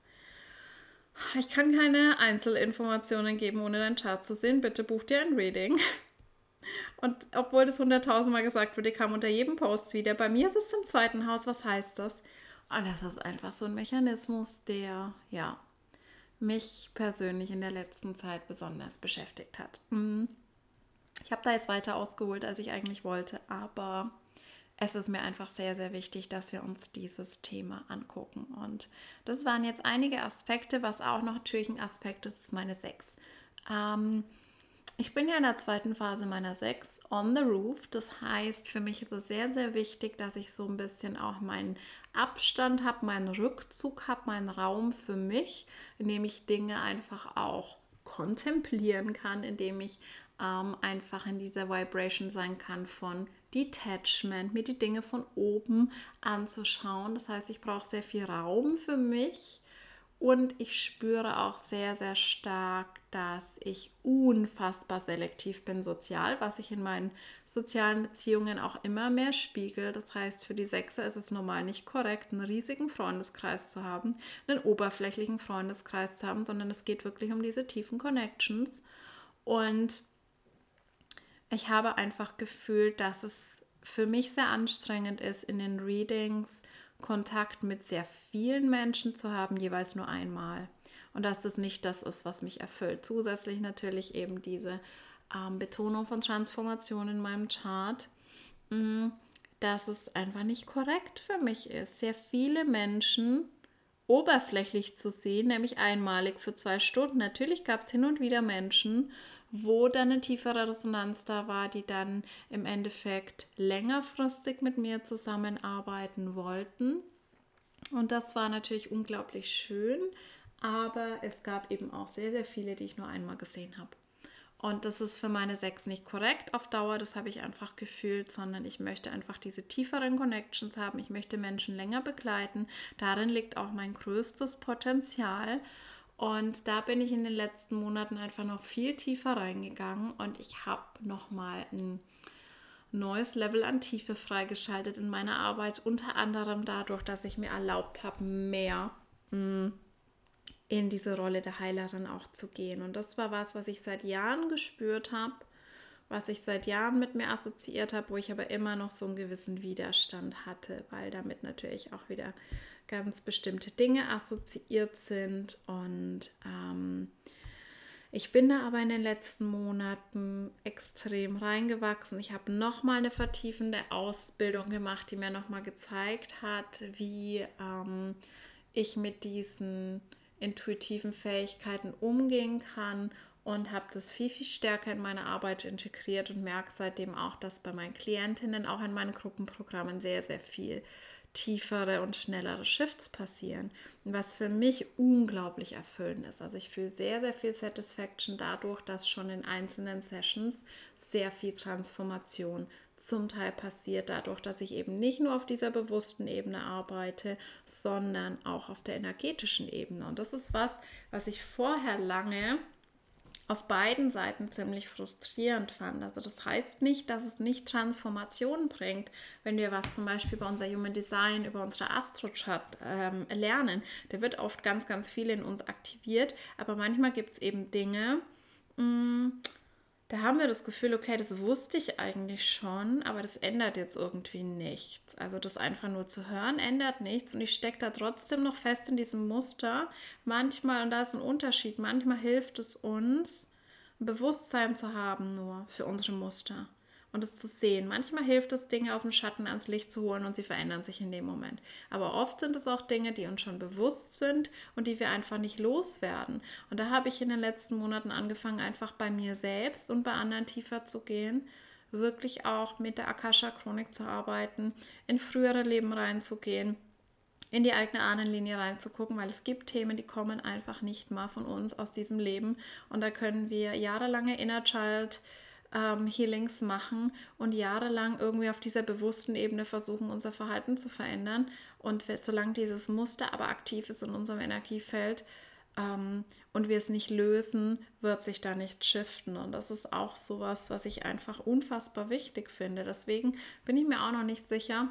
ich kann keine Einzelinformationen geben, ohne deinen Chart zu sehen. Bitte buch dir ein Reading. Und obwohl das hunderttausendmal gesagt wurde, kam unter jedem Post wieder. Bei mir ist es zum zweiten Haus. Was heißt das? Und das ist einfach so ein Mechanismus, der, ja, mich persönlich in der letzten Zeit besonders beschäftigt hat. Mhm. Ich habe da jetzt weiter ausgeholt, als ich eigentlich wollte, aber es ist mir einfach sehr, sehr wichtig, dass wir uns dieses Thema angucken. Und das waren jetzt einige Aspekte, was auch noch natürlich ein Aspekt ist, ist meine Sechs. Ähm, ich bin ja in der zweiten Phase meiner Sechs on the roof. Das heißt, für mich ist es sehr, sehr wichtig, dass ich so ein bisschen auch meinen Abstand habe, meinen Rückzug habe, meinen Raum für mich, in dem ich Dinge einfach auch kontemplieren kann, indem ich ähm, einfach in dieser Vibration sein kann von Detachment, mir die Dinge von oben anzuschauen. Das heißt, ich brauche sehr viel Raum für mich und ich spüre auch sehr, sehr stark, dass ich unfassbar selektiv bin sozial, was sich in meinen sozialen Beziehungen auch immer mehr spiegelt. Das heißt, für die Sechser ist es normal nicht korrekt, einen riesigen Freundeskreis zu haben, einen oberflächlichen Freundeskreis zu haben, sondern es geht wirklich um diese tiefen Connections. Und ich habe einfach gefühlt, dass es für mich sehr anstrengend ist, in den Readings Kontakt mit sehr vielen Menschen zu haben, jeweils nur einmal. Und dass das nicht das ist, was mich erfüllt. Zusätzlich natürlich eben diese ähm, Betonung von Transformation in meinem Chart, mh, mm, dass es einfach nicht korrekt für mich ist, sehr viele Menschen oberflächlich zu sehen, nämlich einmalig für zwei Stunden. Natürlich gab es hin und wieder Menschen, wo dann eine tiefere Resonanz da war, die dann im Endeffekt längerfristig mit mir zusammenarbeiten wollten. Und das war natürlich unglaublich schön, aber es gab eben auch sehr, sehr viele, die ich nur einmal gesehen habe. Und das ist für meine Sechs nicht korrekt auf Dauer, das habe ich einfach gefühlt, sondern ich möchte einfach diese tieferen Connections haben. Ich möchte Menschen länger begleiten. Darin liegt auch mein größtes Potenzial. Und da bin ich in den letzten Monaten einfach noch viel tiefer reingegangen und ich habe nochmal ein neues Level an Tiefe freigeschaltet in meiner Arbeit, unter anderem dadurch, dass ich mir erlaubt habe, mehr mm, in diese Rolle der Heilerin auch zu gehen. Und das war was, was ich seit Jahren gespürt habe, was ich seit Jahren mit mir assoziiert habe, wo ich aber immer noch so einen gewissen Widerstand hatte, weil damit natürlich auch wieder ganz bestimmte Dinge assoziiert sind. Und ähm, ich bin da aber in den letzten Monaten extrem reingewachsen. Ich habe nochmal eine vertiefende Ausbildung gemacht, die mir nochmal gezeigt hat, wie ähm, ich mit diesen intuitiven Fähigkeiten umgehen kann und habe das viel, viel stärker in meine Arbeit integriert und merke seitdem auch, dass bei meinen Klientinnen, auch in meinen Gruppenprogrammen sehr, sehr viel tiefere und schnellere Shifts passieren, was für mich unglaublich erfüllend ist. Also ich fühle sehr, sehr viel Satisfaction dadurch, dass schon in einzelnen Sessions sehr viel Transformation zum Teil passiert, dadurch, dass ich eben nicht nur auf dieser bewussten Ebene arbeite, sondern auch auf der energetischen Ebene. Und das ist was, was ich vorher lange auf beiden Seiten ziemlich frustrierend fand. Also das heißt nicht, dass es nicht Transformation bringt, wenn wir was zum Beispiel bei unser Human Design über unsere Astrochart ähm, lernen. Da wird oft ganz, ganz viel in uns aktiviert, aber manchmal gibt es eben Dinge, mh, mm, da haben wir das Gefühl, okay, das wusste ich eigentlich schon, aber das ändert jetzt irgendwie nichts. Also das einfach nur zu hören ändert nichts und ich stecke da trotzdem noch fest in diesem Muster. Manchmal, und da ist ein Unterschied, manchmal hilft es uns, ein Bewusstsein zu haben nur für unsere Muster und es zu sehen. Manchmal hilft es, Dinge aus dem Schatten ans Licht zu holen und sie verändern sich in dem Moment. Aber oft sind es auch Dinge, die uns schon bewusst sind und die wir einfach nicht loswerden. Und da habe ich in den letzten Monaten angefangen, einfach bei mir selbst und bei anderen tiefer zu gehen, wirklich auch mit der Akasha-Chronik zu arbeiten, in frühere Leben reinzugehen in die eigene Ahnenlinie reinzugucken, weil es gibt Themen, die kommen einfach nicht mal von uns aus diesem Leben und da können wir jahrelange Inner Child ähm, Healings machen und jahrelang irgendwie auf dieser bewussten Ebene versuchen, unser Verhalten zu verändern. Und solange dieses Muster aber aktiv ist in unserem Energiefeld ähm, und wir es nicht lösen, wird sich da nichts shiften. Und das ist auch sowas, was ich einfach unfassbar wichtig finde. Deswegen bin ich mir auch noch nicht sicher,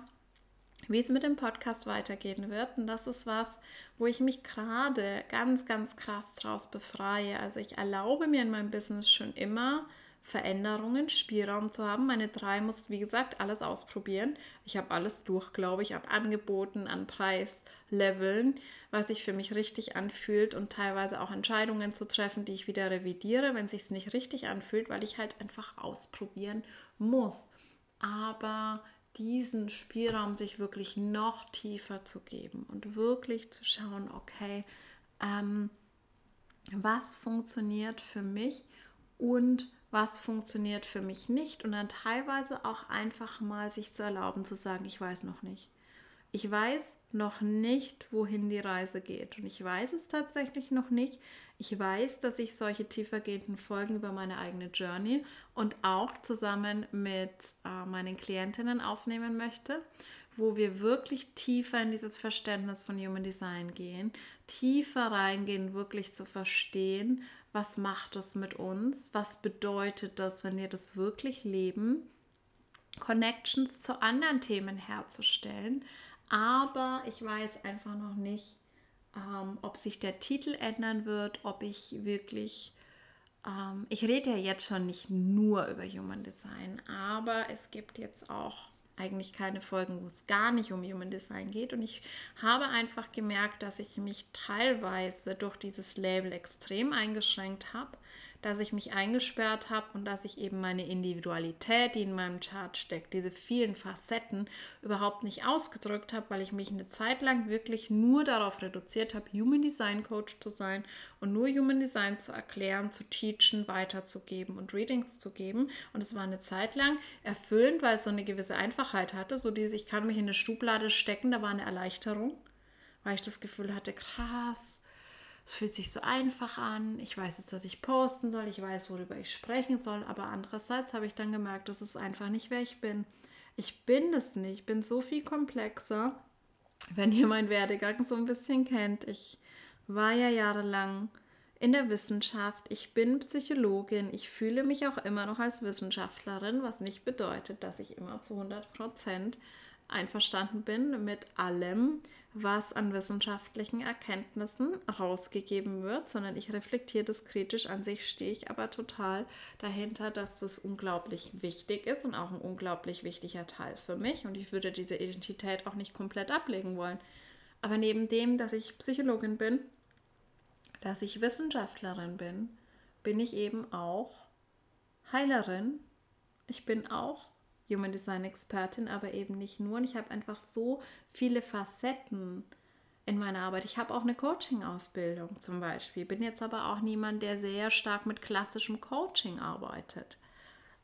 wie es mit dem Podcast weitergehen wird. Und das ist was, wo ich mich gerade ganz, ganz krass draus befreie. Also ich erlaube mir in meinem Business schon immer, Veränderungen, Spielraum zu haben. Meine drei muss, wie gesagt, alles ausprobieren. Ich habe alles durch, glaube ich, habe Angeboten an Preisleveln, was sich für mich richtig anfühlt und teilweise auch Entscheidungen zu treffen, die ich wieder revidiere, wenn sich nicht richtig anfühlt, weil ich halt einfach ausprobieren muss. Aber diesen Spielraum sich wirklich noch tiefer zu geben und wirklich zu schauen, okay, ähm, was funktioniert für mich und was funktioniert für mich nicht und dann teilweise auch einfach mal sich zu erlauben zu sagen, ich weiß noch nicht. Ich weiß noch nicht, wohin die Reise geht und ich weiß es tatsächlich noch nicht. Ich weiß, dass ich solche tiefergehenden Folgen über meine eigene Journey und auch zusammen mit äh, meinen Klientinnen aufnehmen möchte, wo wir wirklich tiefer in dieses Verständnis von Human Design gehen, tiefer reingehen, wirklich zu verstehen, was macht das mit uns, was bedeutet das, wenn wir das wirklich leben, Connections zu anderen Themen herzustellen. Aber ich weiß einfach noch nicht, ähm, ob sich der Titel ändern wird, ob ich wirklich, ähm, ich rede ja jetzt schon nicht nur über Human Design, aber es gibt jetzt auch eigentlich keine Folgen, wo es gar nicht um Human Design geht. Und ich habe einfach gemerkt, dass ich mich teilweise durch dieses Label extrem eingeschränkt habe dass ich mich eingesperrt habe und dass ich eben meine Individualität, die in meinem Chart steckt, diese vielen Facetten überhaupt nicht ausgedrückt habe, weil ich mich eine Zeit lang wirklich nur darauf reduziert habe, Human Design Coach zu sein und nur Human Design zu erklären, zu teachen, weiterzugeben und Readings zu geben. Und es war eine Zeit lang erfüllend, weil es so eine gewisse Einfachheit hatte, so dieses, ich kann mich in eine Schublade stecken, da war eine Erleichterung, weil ich das Gefühl hatte, krass, es fühlt sich so einfach an, ich weiß jetzt, was ich posten soll, ich weiß, worüber ich sprechen soll, aber andererseits habe ich dann gemerkt, das ist einfach nicht, wer ich bin. Ich bin es nicht, ich bin so viel komplexer. Wenn ihr meinen Werdegang so ein bisschen kennt, ich war ja jahrelang in der Wissenschaft, ich bin Psychologin, ich fühle mich auch immer noch als Wissenschaftlerin, was nicht bedeutet, dass ich immer zu 100 Prozent einverstanden bin mit allem, was an wissenschaftlichen Erkenntnissen rausgegeben wird, sondern ich reflektiere das kritisch. An sich stehe ich aber total dahinter, dass das unglaublich wichtig ist und auch ein unglaublich wichtiger Teil für mich. Und ich würde diese Identität auch nicht komplett ablegen wollen. Aber neben dem, dass ich Psychologin bin, dass ich Wissenschaftlerin bin, bin ich eben auch Heilerin. Ich bin auch Human Design Expertin, aber eben nicht nur. Und ich habe einfach so viele Facetten in meiner Arbeit. Ich habe auch eine Coaching-Ausbildung zum Beispiel, bin jetzt aber auch niemand, der sehr stark mit klassischem Coaching arbeitet.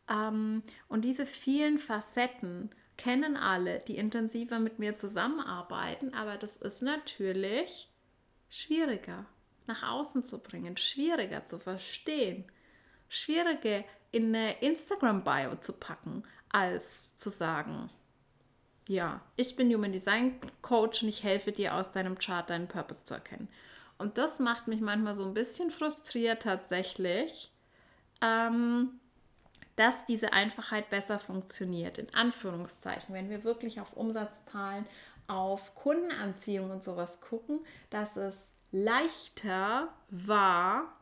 Ähm, und diese vielen Facetten kennen alle, die intensiver mit mir zusammenarbeiten, aber das ist natürlich schwieriger nach außen zu bringen, schwieriger zu verstehen, schwieriger in eine Instagram-Bio zu packen, als zu sagen, ja, ich bin Human Design Coach und ich helfe dir aus deinem Chart deinen Purpose zu erkennen. Und das macht mich manchmal so ein bisschen frustriert tatsächlich, ähm, dass diese Einfachheit besser funktioniert, in Anführungszeichen, wenn wir wirklich auf Umsatzzahlen, auf Kundenanziehung und sowas gucken, dass es leichter war,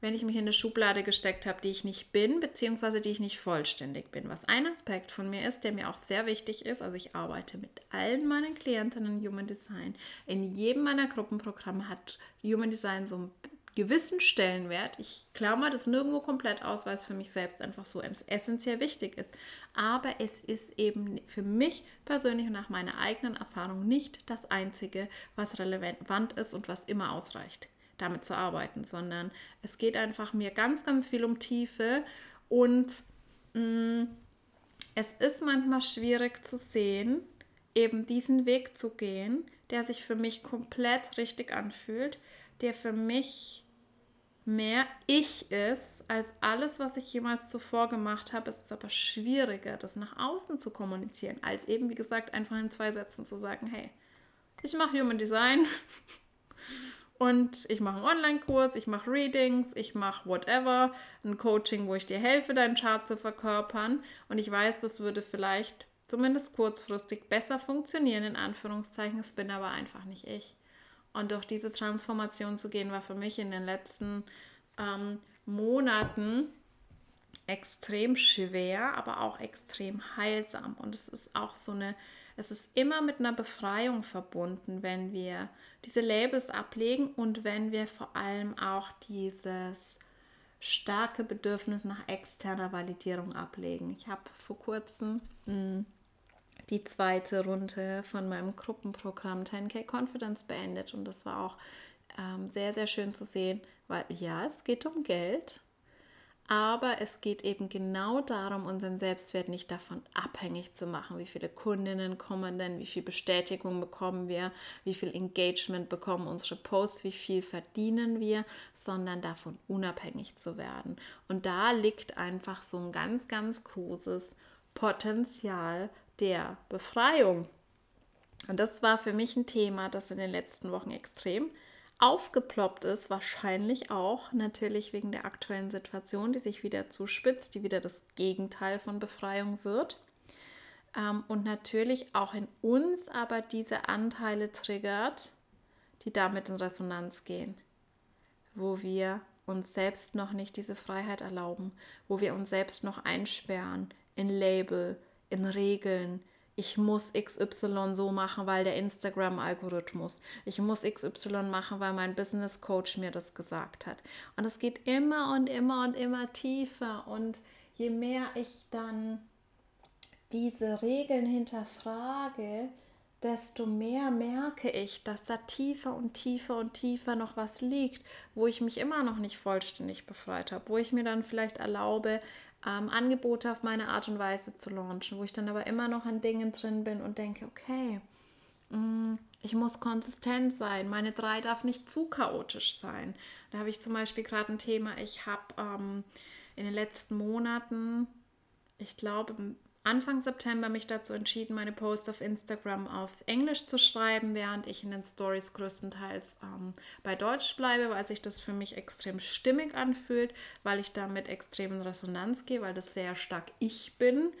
wenn ich mich in eine Schublade gesteckt habe, die ich nicht bin, beziehungsweise die ich nicht vollständig bin. Was ein Aspekt von mir ist, der mir auch sehr wichtig ist, also ich arbeite mit allen meinen Klientinnen in Human Design. In jedem meiner Gruppenprogramme hat Human Design so einen gewissen Stellenwert. Ich klammer das nirgendwo komplett aus, weil es für mich selbst einfach so essentiell wichtig ist. Aber es ist eben für mich persönlich und nach meiner eigenen Erfahrung nicht das Einzige, was relevant ist und was immer ausreicht damit zu arbeiten, sondern es geht einfach mir ganz, ganz viel um Tiefe und mh, mm, es ist manchmal schwierig zu sehen, eben diesen Weg zu gehen, der sich für mich komplett richtig anfühlt, der für mich mehr ich ist als alles, was ich jemals zuvor gemacht habe. Es ist aber schwieriger, das nach außen zu kommunizieren, als eben, wie gesagt, einfach in zwei Sätzen zu sagen, hey, ich mache Human Design und ich mache einen Online-Kurs, ich mache Readings, ich mache whatever, ein Coaching, wo ich dir helfe, deinen Chart zu verkörpern. Und ich weiß, das würde vielleicht zumindest kurzfristig besser funktionieren, in Anführungszeichen. Es bin aber einfach nicht ich. Und durch diese Transformation zu gehen, war für mich in den letzten ähm, Monaten extrem schwer, aber auch extrem heilsam. Und es ist auch so eine es ist immer mit einer Befreiung verbunden, wenn wir diese Labels ablegen und wenn wir vor allem auch dieses starke Bedürfnis nach externer Validierung ablegen. Ich habe vor kurzem mh, hm, die zweite Runde von meinem Gruppenprogramm 10K Confidence beendet und das war auch ähm, sehr, sehr schön zu sehen, weil ja, es geht um Geld, aber es geht eben genau darum, unseren Selbstwert nicht davon abhängig zu machen, wie viele Kundinnen kommen denn, wie viel Bestätigung bekommen wir, wie viel Engagement bekommen unsere Posts, wie viel verdienen wir, sondern davon unabhängig zu werden. Und da liegt einfach so ein ganz, ganz großes Potenzial der Befreiung. Und das war für mich ein Thema, das in den letzten Wochen extrem aufgeploppt ist, wahrscheinlich auch natürlich wegen der aktuellen Situation, die sich wieder zuspitzt, die wieder das Gegenteil von Befreiung wird. Ähm, und natürlich auch in uns aber diese Anteile triggert, die damit in Resonanz gehen, wo wir uns selbst noch nicht diese Freiheit erlauben, wo wir uns selbst noch einsperren in Label, in Regeln, ich muss XY so machen, weil der Instagram-Algorithmus. Ich muss XY machen, weil mein Business Coach mir das gesagt hat. Und es geht immer und immer und immer tiefer. Und je mehr ich dann diese Regeln hinterfrage, desto mehr merke ich, dass da tiefer und tiefer und tiefer noch was liegt, wo ich mich immer noch nicht vollständig befreit habe, wo ich mir dann vielleicht erlaube, ähm, Angebote auf meine Art und Weise zu launchen, wo ich dann aber immer noch an Dingen drin bin und denke, okay, mm, ich muss konsistent sein, meine drei darf nicht zu chaotisch sein. Da habe ich zum Beispiel gerade ein Thema, ich habe ähm, in den letzten Monaten, ich glaube Anfang September mich dazu entschieden, meine Posts auf Instagram auf Englisch zu schreiben, während ich in den Stories größtenteils ähm, bei Deutsch bleibe, weil sich das für mich extrem stimmig anfühlt, weil ich damit extrem in Resonanz gehe, weil das sehr stark ich bin,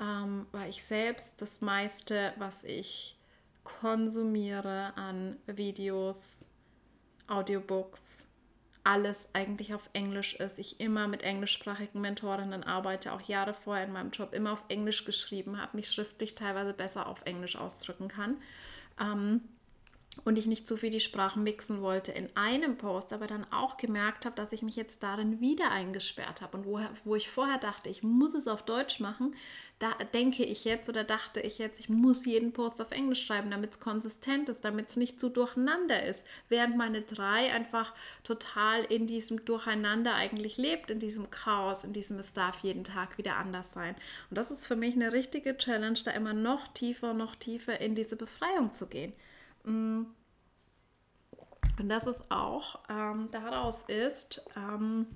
ähm, weil ich selbst das meiste, was ich konsumiere an Videos, Audiobooks, alles eigentlich auf Englisch ist. Ich immer mit englischsprachigen Mentorinnen arbeite, auch Jahre vorher in meinem Job immer auf Englisch geschrieben habe, mich schriftlich teilweise besser auf Englisch ausdrücken kann. Ähm, und ich nicht zu viel die Sprachen mixen wollte in einem Post, aber dann auch gemerkt habe, dass ich mich jetzt darin wieder eingesperrt habe. Und wo, wo ich vorher dachte, ich muss es auf Deutsch machen, da denke ich jetzt oder dachte ich jetzt, ich muss jeden Post auf Englisch schreiben, damit es konsistent ist, damit es nicht zu durcheinander ist. Während meine drei einfach total in diesem Durcheinander eigentlich lebt, in diesem Chaos, in diesem es darf jeden Tag wieder anders sein. Und das ist für mich eine richtige Challenge, da immer noch tiefer, noch tiefer in diese Befreiung zu gehen. Mm. Und das ist auch, ähm, daraus ist ähm,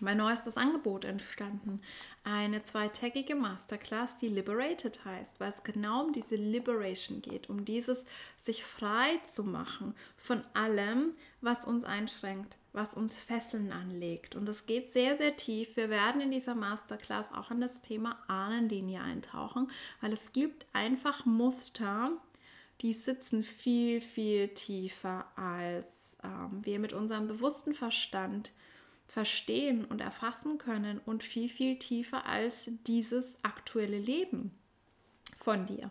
mein neuestes Angebot entstanden. Eine zweitägige Masterclass, die Liberated heißt, weil es genau um diese Liberation geht, um dieses sich frei zu machen von allem, was uns einschränkt, was uns Fesseln anlegt. Und es geht sehr, sehr tief. Wir werden in dieser Masterclass auch in das Thema Ahnenlinie eintauchen, weil es gibt einfach Muster, die sitzen viel, viel tiefer, als ähm, wir mit unserem bewussten Verstand verstehen und erfassen können und viel, viel tiefer als dieses aktuelle Leben von dir.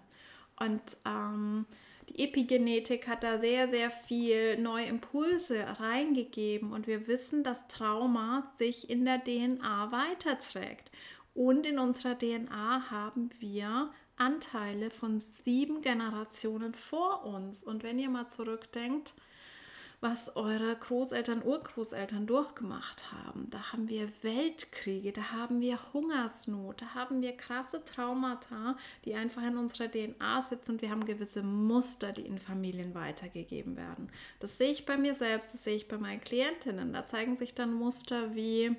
Und ähm, die Epigenetik hat da sehr, sehr viel neue Impulse reingegeben und wir wissen, dass Trauma sich in der DNA weiterträgt. Und in unserer DNA haben wir Anteile von sieben Generationen vor uns. Und wenn ihr mal zurückdenkt, was eure Großeltern, Urgroßeltern durchgemacht haben. Da haben wir Weltkriege, da haben wir Hungersnot, da haben wir krasse Traumata, die einfach in unserer DNA sitzen und wir haben gewisse Muster, die in Familien weitergegeben werden. Das sehe ich bei mir selbst, das sehe ich bei meinen Klientinnen. Da zeigen sich dann Muster wie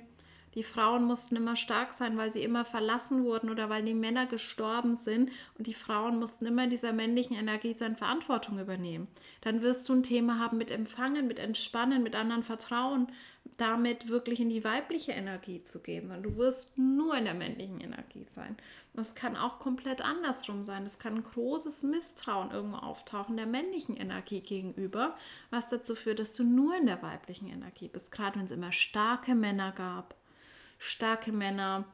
die Frauen mussten immer stark sein, weil sie immer verlassen wurden oder weil die Männer gestorben sind und die Frauen mussten immer dieser männlichen Energie seine Verantwortung übernehmen. Dann wirst du ein Thema haben mit Empfangen, mit Entspannen, mit anderen Vertrauen, damit wirklich in die weibliche Energie zu gehen, sondern du wirst nur in der männlichen Energie sein. Das kann auch komplett andersrum sein. Es kann ein großes Misstrauen irgendwo auftauchen der männlichen Energie gegenüber, was dazu führt, dass du nur in der weiblichen Energie bist, gerade wenn es immer starke Männer gab starke Männer,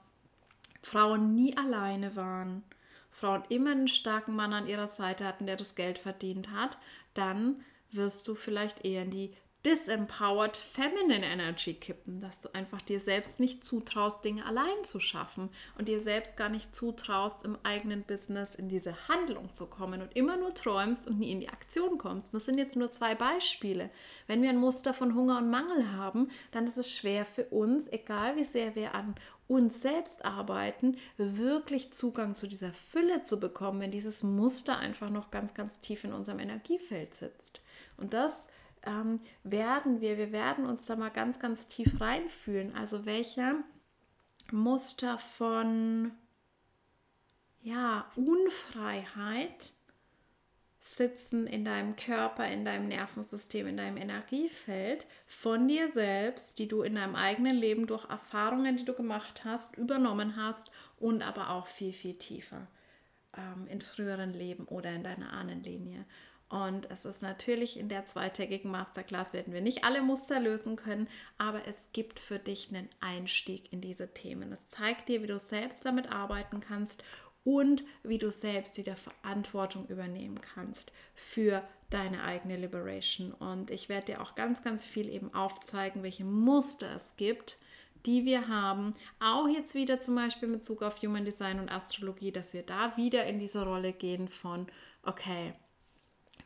Frauen nie alleine waren, Frauen immer einen starken Mann an ihrer Seite hatten, der das Geld verdient hat, dann wirst du vielleicht eher in die disempowered feminine energy kippen, dass du einfach dir selbst nicht zutraust, Dinge allein zu schaffen und dir selbst gar nicht zutraust, im eigenen Business in diese Handlung zu kommen und immer nur träumst und nie in die Aktion kommst. Das sind jetzt nur zwei Beispiele. Wenn wir ein Muster von Hunger und Mangel haben, dann ist es schwer für uns, egal wie sehr wir an uns selbst arbeiten, wirklich Zugang zu dieser Fülle zu bekommen, wenn dieses Muster einfach noch ganz, ganz tief in unserem Energiefeld sitzt. Und das ähm, werden wir, wir werden uns da mal ganz, ganz tief reinfühlen. Also welche Muster von ja, Unfreiheit sitzen in deinem Körper, in deinem Nervensystem, in deinem Energiefeld von dir selbst, die du in deinem eigenen Leben durch Erfahrungen, die du gemacht hast, übernommen hast und aber auch viel, viel tiefer ähm, in früheren Leben oder in deiner Ahnenlinie. Und es ist natürlich in der zweitägigen Masterclass werden wir nicht alle Muster lösen können, aber es gibt für dich einen Einstieg in diese Themen. Es zeigt dir, wie du selbst damit arbeiten kannst und wie du selbst wieder Verantwortung übernehmen kannst für deine eigene Liberation. Und ich werde dir auch ganz, ganz viel eben aufzeigen, welche Muster es gibt, die wir haben. Auch jetzt wieder zum Beispiel mit Bezug auf Human Design und Astrologie, dass wir da wieder in diese Rolle gehen von, okay,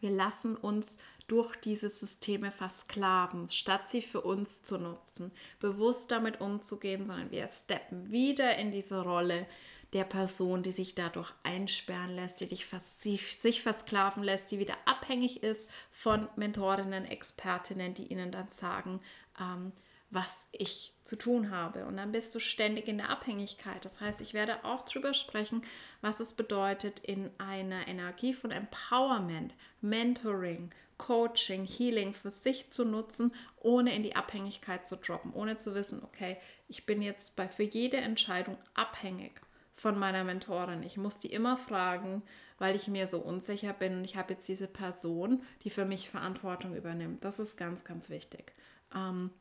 wir lassen uns durch diese Systeme versklaven, statt sie für uns zu nutzen, bewusst damit umzugehen, sondern wir steppen wieder in diese Rolle der Person, die sich dadurch einsperren lässt, die sich versklaven lässt, die wieder abhängig ist von Mentorinnen, Expertinnen, die ihnen dann sagen, ähm, was ich zu tun habe. Und dann bist du ständig in der Abhängigkeit. Das heißt, ich werde auch darüber sprechen, was es bedeutet, in einer Energie von Empowerment, Mentoring, Coaching, Healing für sich zu nutzen, ohne in die Abhängigkeit zu droppen, ohne zu wissen, okay, ich bin jetzt bei für jede Entscheidung abhängig von meiner Mentorin. Ich muss die immer fragen, weil ich mir so unsicher bin und ich habe jetzt diese Person, die für mich Verantwortung übernimmt. Das ist ganz, ganz wichtig. Ähm,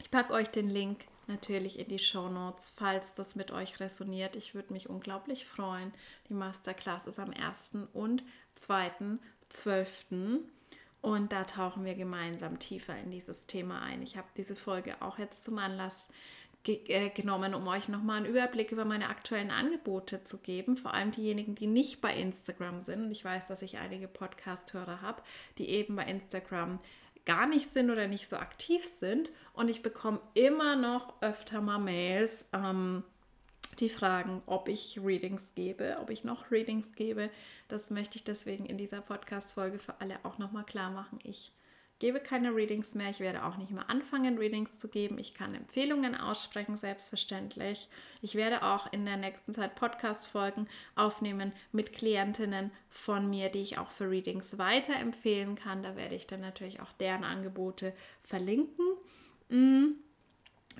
ich packe euch den Link natürlich in die Show Notes, falls das mit euch resoniert. Ich würde mich unglaublich freuen. Die Masterclass ist am 1. und 2.12. Und da tauchen wir gemeinsam tiefer in dieses Thema ein. Ich habe diese Folge auch jetzt zum Anlass äh, genommen, um euch nochmal einen Überblick über meine aktuellen Angebote zu geben. Vor allem diejenigen, die nicht bei Instagram sind. Und ich weiß, dass ich einige Podcast-Hörer habe, die eben bei Instagram gar nicht sind oder nicht so aktiv sind. Und ich bekomme immer noch öfter mal Mails, ähm, die fragen, ob ich Readings gebe, ob ich noch Readings gebe. Das möchte ich deswegen in dieser Podcast-Folge für alle auch nochmal klar machen. Ich gebe keine Readings mehr. Ich werde auch nicht mehr anfangen, Readings zu geben. Ich kann Empfehlungen aussprechen, selbstverständlich. Ich werde auch in der nächsten Zeit Podcast-Folgen aufnehmen mit Klientinnen von mir, die ich auch für Readings weiterempfehlen kann. Da werde ich dann natürlich auch deren Angebote verlinken. Mm,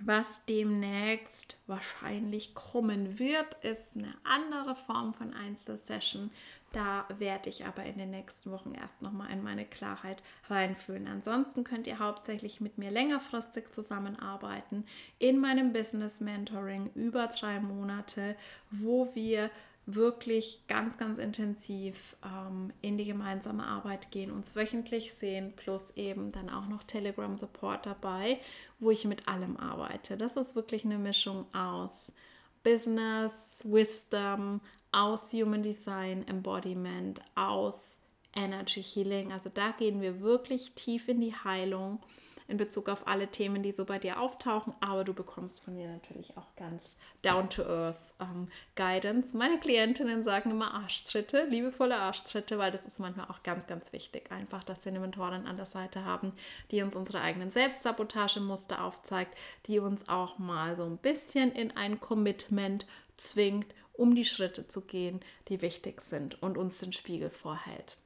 was demnächst wahrscheinlich kommen wird, ist eine andere Form von Einzelsession. Da werde ich aber in den nächsten Wochen erst nochmal in meine Klarheit reinführen. Ansonsten könnt ihr hauptsächlich mit mir längerfristig zusammenarbeiten in meinem Business Mentoring über drei Monate, wo wir wirklich ganz, ganz intensiv ähm, in die gemeinsame Arbeit gehen, uns wöchentlich sehen, plus eben dann auch noch Telegram Support dabei, wo ich mit allem arbeite. Das ist wirklich eine Mischung aus Business, Wisdom, aus Human Design, Embodiment, aus Energy Healing. Also da gehen wir wirklich tief in die Heilung in Bezug auf alle Themen, die so bei dir auftauchen. Aber du bekommst von mir natürlich auch ganz down-to-earth ähm, Guidance. Meine Klientinnen sagen immer Arschtritte, liebevolle Arschtritte, weil das ist manchmal auch ganz, ganz wichtig. Einfach, dass wir eine Mentorin an der Seite haben, die uns unsere eigenen Selbstsabotagemuster aufzeigt, die uns auch mal so ein bisschen in ein Commitment zwingt, um die Schritte zu gehen, die wichtig sind und uns den Spiegel vorhält.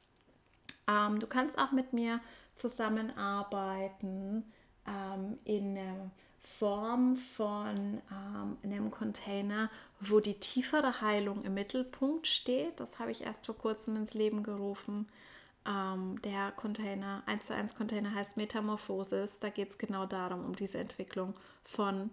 Ähm, du kannst auch mit mir zusammenarbeiten ähm, in der Form von ähm, einem Container, wo die tiefere Heilung im Mittelpunkt steht. Das habe ich erst vor kurzem ins Leben gerufen. Ähm, der Container, 1 zu 1 Container heißt Metamorphosis. Da geht es genau darum, um diese Entwicklung von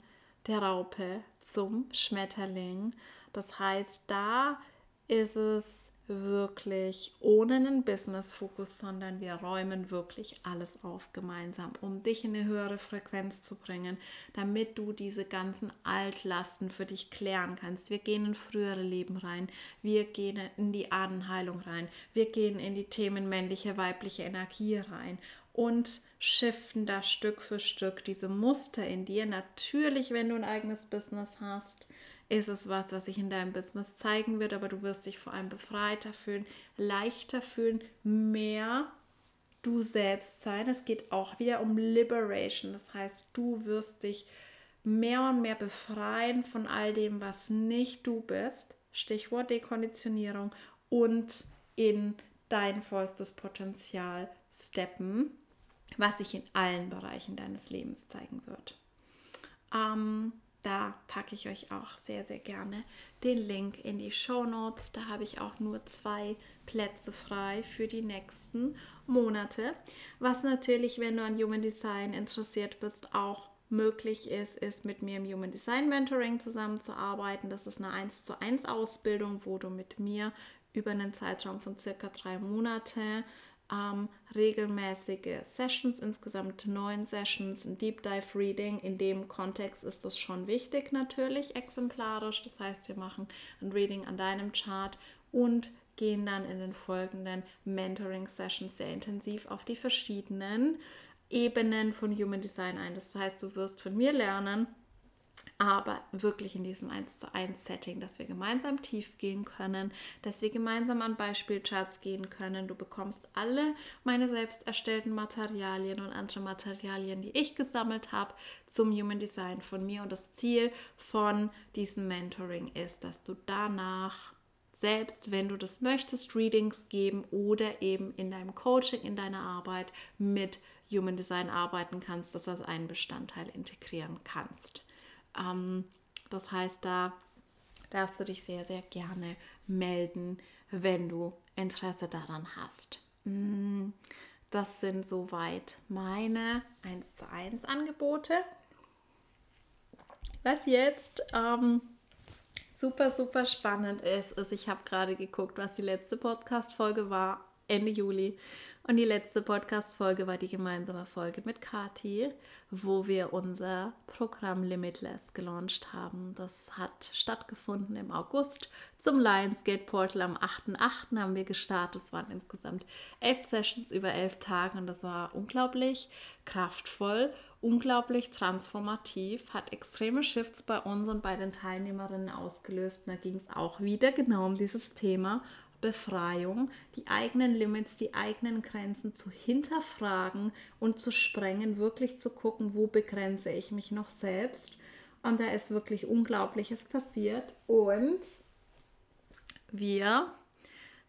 der Raupe zum Schmetterling. Das heißt, da ist es wirklich ohne einen Business-Fokus, sondern wir räumen wirklich alles auf gemeinsam, um dich in eine höhere Frequenz zu bringen, damit du diese ganzen Altlasten für dich klären kannst. Wir gehen in frühere Leben rein, wir gehen in die Ahnenheilung rein, wir gehen in die Themen männliche, weibliche Energie rein und shiften da Stück für Stück diese Muster in dir. Natürlich, wenn du ein eigenes Business hast, ist es was, was sich in deinem Business zeigen wird, aber du wirst dich vor allem befreiter fühlen, leichter fühlen, mehr du selbst sein. Es geht auch wieder um Liberation. Das heißt, du wirst dich mehr und mehr befreien von all dem, was nicht du bist. Stichwort Dekonditionierung und in dein vollstes Potenzial steppen, was sich in allen Bereichen deines Lebens zeigen wird. Ähm, da packe ich euch auch sehr, sehr gerne den Link in die Show Notes. Da habe ich auch nur zwei Plätze frei für die nächsten Monate. Was natürlich, wenn du an Human Design interessiert bist, auch möglich ist, ist mit mir im Human Design Mentoring zusammenzuarbeiten. Das ist eine 1 zu 1 Ausbildung, wo du mit mir über einen Zeitraum von circa drei Monate ähm, regelmäßige Sessions, insgesamt neun Sessions, ein Deep Dive Reading. In dem Kontext ist das schon wichtig natürlich, exemplarisch. Das heißt, wir machen ein Reading an deinem Chart und gehen dann in den folgenden Mentoring-Sessions sehr intensiv auf die verschiedenen Ebenen von Human Design ein. Das heißt, du wirst von mir lernen, aber wirklich in diesem 1 zu 1 Setting, dass wir gemeinsam tief gehen können, dass wir gemeinsam an Beispielcharts gehen können. Du bekommst alle meine selbst erstellten Materialien und andere Materialien, die ich gesammelt habe zum Human Design von mir. Und das Ziel von diesem Mentoring ist, dass du danach selbst wenn du das möchtest, Readings geben oder eben in deinem Coaching, in deiner Arbeit mit Human Design arbeiten kannst, das als einen Bestandteil integrieren kannst. Ähm, das heißt, da darfst du dich sehr, sehr gerne melden, wenn du Interesse daran hast. Mm, das sind soweit meine 1 zu 1 Angebote. Was jetzt ähm, super, super spannend ist, ist, ich habe gerade geguckt, was die letzte Podcast-Folge war, Ende Juli. Und die letzte Podcast-Folge war die gemeinsame Folge mit Kati, wo wir unser Programm Limitless gelauncht haben. Das hat stattgefunden im August zum Lionsgate Portal. Am 8.8. haben wir gestartet. Es waren insgesamt elf Sessions über elf Tage und das war unglaublich kraftvoll, unglaublich transformativ, hat extreme Shifts bei uns und bei den Teilnehmerinnen ausgelöst. Und da ging es auch wieder genau um dieses Thema Befreiung, die eigenen Limits, die eigenen Grenzen zu hinterfragen und zu sprengen, wirklich zu gucken, wo begrenze ich mich noch selbst. Und da ist wirklich Unglaubliches passiert. Und wir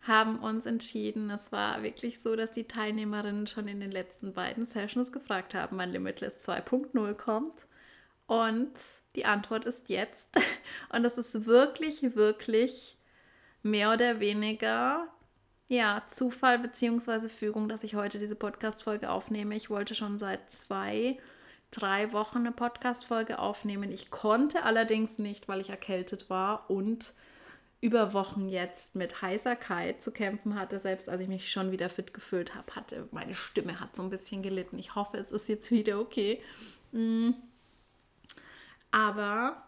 haben uns entschieden. Es war wirklich so, dass die Teilnehmerinnen schon in den letzten beiden Sessions gefragt haben, wann Limitless 2.0 kommt. Und die Antwort ist jetzt. Und es ist wirklich, wirklich mehr oder weniger ja, Zufall bzw. Fügung, dass ich heute diese Podcast-Folge aufnehme. Ich wollte schon seit zwei, drei Wochen eine Podcast-Folge aufnehmen. Ich konnte allerdings nicht, weil ich erkältet war und über Wochen jetzt mit Heiserkeit zu kämpfen hatte, selbst als ich mich schon wieder fit gefühlt habe, hatte meine Stimme hat so ein bisschen gelitten. Ich hoffe, es ist jetzt wieder okay. Mm. Aber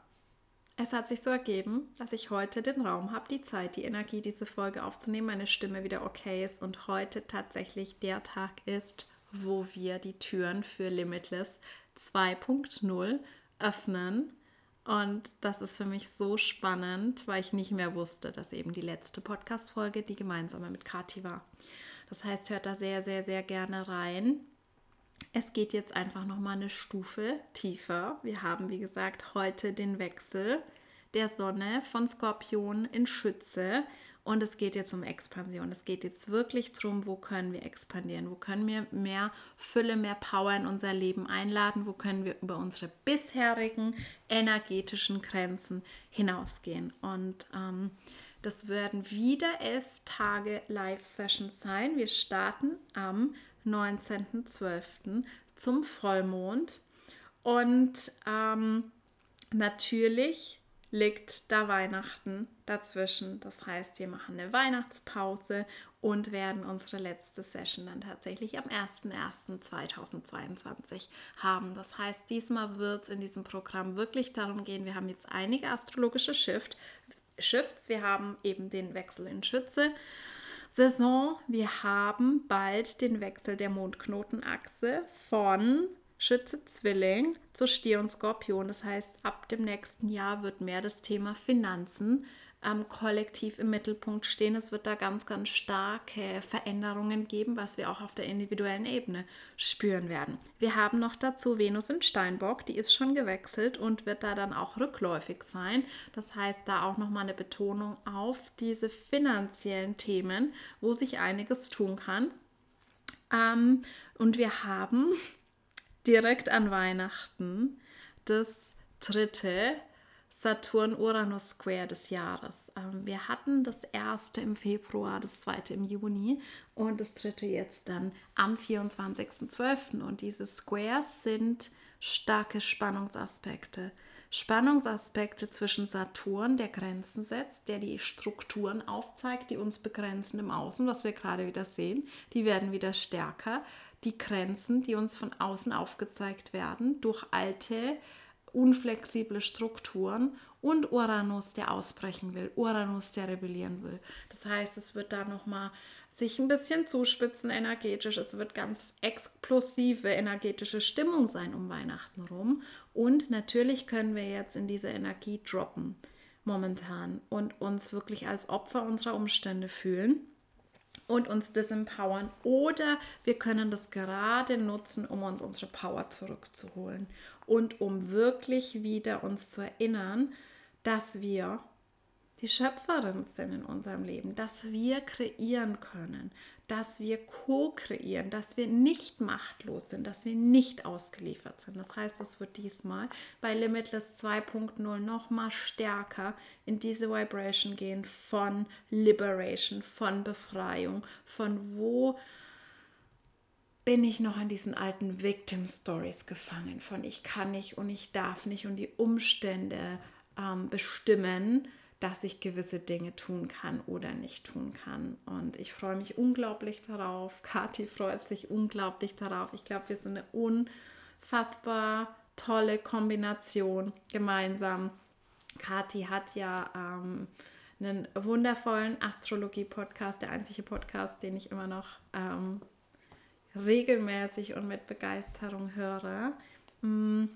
es hat sich so ergeben, dass ich heute den Raum habe, die Zeit, die Energie, diese Folge aufzunehmen, meine Stimme wieder okay ist und heute tatsächlich der Tag ist, wo wir die Türen für Limitless 2.0 öffnen und das ist für mich so spannend, weil ich nicht mehr wusste, dass eben die letzte Podcast-Folge die gemeinsame mit Kati war. Das heißt, hört da sehr, sehr, sehr gerne rein. Es geht jetzt einfach nochmal eine Stufe tiefer. Wir haben, wie gesagt, heute den Wechsel der Sonne von Skorpion in Schütze und es geht jetzt um Expansion. Es geht jetzt wirklich darum, wo können wir expandieren, wo können wir mehr Fülle, mehr Power in unser Leben einladen, wo können wir über unsere bisherigen energetischen Grenzen hinausgehen. Und ähm, das werden wieder elf Tage Live-Sessions sein. Wir starten am 19.12. zum Vollmond. Und ähm, natürlich liegt da Weihnachten dazwischen. Das heißt, wir machen eine Weihnachtspause und werden unsere letzte Session dann tatsächlich am 01.01.2022 haben. Das heißt, diesmal wird es in diesem Programm wirklich darum gehen, wir haben jetzt einige astrologische Shift, Shifts. Wir haben eben den Wechsel in Schütze. Saison, wir haben bald den Wechsel der Mondknotenachse von Schütze Zwilling zu Stier und Skorpion. Das heißt, ab dem nächsten Jahr wird mehr das Thema Finanzen ähm, kollektiv im Mittelpunkt stehen. Es wird da ganz, ganz starke Veränderungen geben, was wir auch auf der individuellen Ebene spüren werden. Wir haben noch dazu Venus in Steinbock, die ist schon gewechselt und wird da dann auch rückläufig sein. Das heißt, da auch nochmal eine Betonung auf diese finanziellen Themen, wo sich einiges tun kann. Ähm, und wir haben direkt an Weihnachten das dritte Saturn-Uranus Square des Jahres. Ähm, wir hatten das erste im Februar, das zweite im Juni und das dritte jetzt dann am 24.12. Und diese Squares sind starke Spannungsaspekte. Spannungsaspekte zwischen Saturn, der Grenzen setzt, der die Strukturen aufzeigt, die uns begrenzen im Außen, was wir gerade wieder sehen, die werden wieder stärker die Grenzen, die uns von außen aufgezeigt werden, durch alte, unflexible Strukturen und Uranus, der ausbrechen will, Uranus, der rebellieren will. Das heißt, es wird da nochmal sich ein bisschen zuspitzen energetisch. Es wird ganz explosive energetische Stimmung sein um Weihnachten rum. Und natürlich können wir jetzt in diese Energie droppen momentan und uns wirklich als Opfer unserer Umstände fühlen und uns disempowern. Oder wir können das gerade nutzen, um uns unsere Power zurückzuholen und um wirklich wieder uns zu erinnern, dass wir die Schöpferin sind in unserem Leben, dass wir kreieren können, dass wir co-kreieren, dass wir nicht machtlos sind, dass wir nicht ausgeliefert sind. Das heißt, es wird diesmal bei Limitless 2.0 noch mal stärker in diese Vibration gehen von Liberation, von Befreiung, von wo bin ich noch an diesen alten Victim Stories gefangen, von ich kann nicht und ich darf nicht und die Umstände ähm, bestimmen, dass ich gewisse Dinge tun kann oder nicht tun kann. Und ich freue mich unglaublich darauf. Kathi freut sich unglaublich darauf. Ich glaube, wir sind eine unfassbar tolle Kombination gemeinsam. Kathi hat ja ähm, einen wundervollen Astrologie-Podcast, der einzige Podcast, den ich immer noch ähm, regelmäßig und mit Begeisterung höre. Mm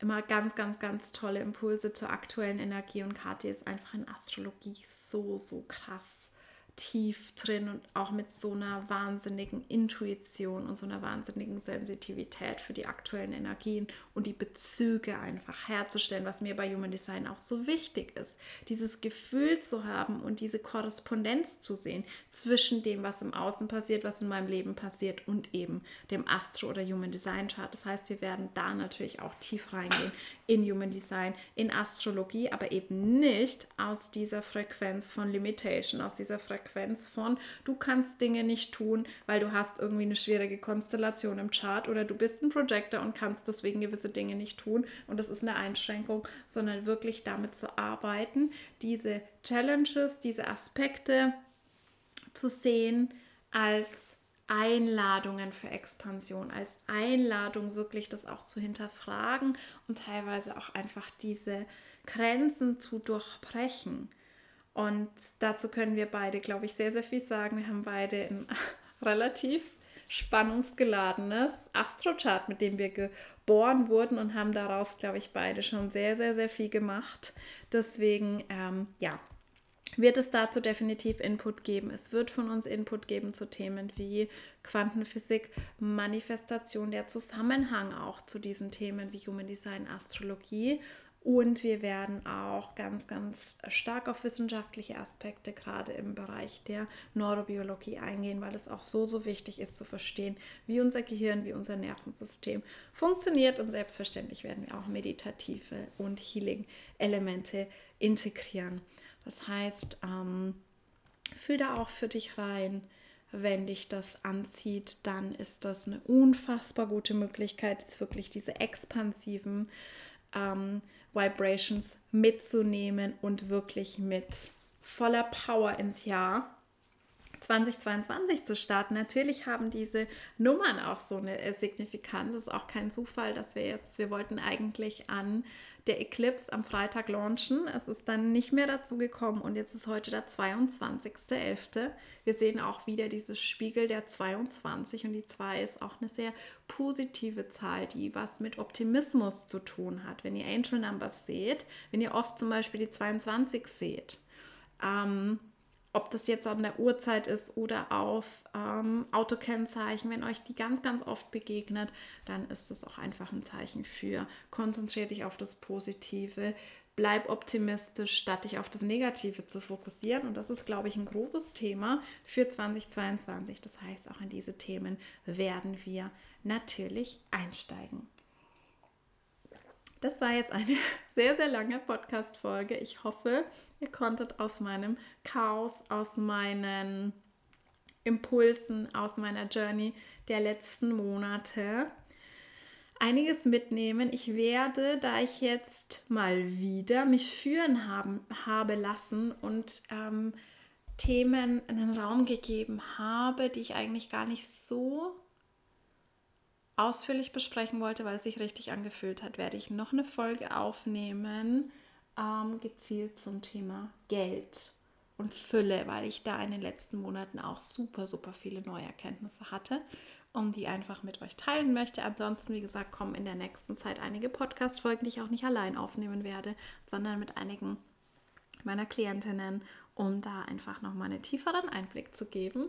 immer ganz, ganz, ganz tolle Impulse zur aktuellen Energie und Kati ist einfach in Astrologie so, so krass tief drin und auch mit so einer wahnsinnigen Intuition und so einer wahnsinnigen Sensitivität für die aktuellen Energien und die Bezüge einfach herzustellen, was mir bei Human Design auch so wichtig ist. Dieses Gefühl zu haben und diese Korrespondenz zu sehen zwischen dem, was im Außen passiert, was in meinem Leben passiert und eben dem Astro- oder Human Design Chart. Das heißt, wir werden da natürlich auch tief reingehen in Human Design, in Astrologie, aber eben nicht aus dieser Frequenz von Limitation, aus dieser Frequenz von, du kannst Dinge nicht tun, weil du hast irgendwie eine schwierige Konstellation im Chart oder du bist ein Projector und kannst deswegen gewisse Dinge nicht tun und das ist eine Einschränkung, sondern wirklich damit zu arbeiten, diese Challenges, diese Aspekte zu sehen als Einladungen für Expansion, als Einladung wirklich das auch zu hinterfragen und teilweise auch einfach diese Grenzen zu durchbrechen. Und dazu können wir beide, glaube ich, sehr, sehr viel sagen. Wir haben beide ein relativ spannungsgeladenes Astrochart, mit dem wir geboren wurden und haben daraus, glaube ich, beide schon sehr, sehr, sehr viel gemacht. Deswegen, ähm, ja, wird es dazu definitiv Input geben. Es wird von uns Input geben zu Themen wie Quantenphysik, Manifestation, der Zusammenhang auch zu diesen Themen wie Human Design, Astrologie. Und wir werden auch ganz, ganz stark auf wissenschaftliche Aspekte, gerade im Bereich der Neurobiologie eingehen, weil es auch so, so wichtig ist zu verstehen, wie unser Gehirn, wie unser Nervensystem funktioniert. Und selbstverständlich werden wir auch meditative und Healing-Elemente integrieren. Das heißt, ähm, fühl da auch für dich rein. Wenn dich das anzieht, dann ist das eine unfassbar gute Möglichkeit, jetzt wirklich diese expansiven ähm, Vibrations mitzunehmen und wirklich mit voller Power ins Jahr 2022 zu starten. Natürlich haben diese Nummern auch so eine Signifikanz. Es ist auch kein Zufall, dass wir jetzt, wir wollten eigentlich an der Eclipse am Freitag launchen. Es ist dann nicht mehr dazu gekommen und jetzt ist heute der 22.11. Wir sehen auch wieder dieses Spiegel der 22 und die 2 ist auch eine sehr positive Zahl, die was mit Optimismus zu tun hat. Wenn ihr Angel Numbers seht, wenn ihr oft zum Beispiel die 22 seht, ähm, ob das jetzt an der Uhrzeit ist oder auf ähm, Autokennzeichen, wenn euch die ganz, ganz oft begegnet, dann ist das auch einfach ein Zeichen für konzentriere dich auf das Positive, bleib optimistisch, statt dich auf das Negative zu fokussieren. Und das ist, glaube ich, ein großes Thema für 2022. Das heißt, auch in diese Themen werden wir natürlich einsteigen. Das war jetzt eine sehr, sehr lange Podcast-Folge. Ich hoffe, ihr konntet aus meinem Chaos, aus meinen Impulsen, aus meiner Journey der letzten Monate einiges mitnehmen. Ich werde, da ich jetzt mal wieder mich führen haben, habe lassen und ähm, Themen einen Raum gegeben habe, die ich eigentlich gar nicht so ausführlich besprechen wollte, weil es sich richtig angefühlt hat, werde ich noch eine Folge aufnehmen, ähm, gezielt zum Thema Geld und Fülle, weil ich da in den letzten Monaten auch super, super viele neue Erkenntnisse hatte und die einfach mit euch teilen möchte. Ansonsten, wie gesagt, kommen in der nächsten Zeit einige Podcast-Folgen, die ich auch nicht allein aufnehmen werde, sondern mit einigen meiner Klientinnen, um da einfach nochmal einen tieferen Einblick zu geben.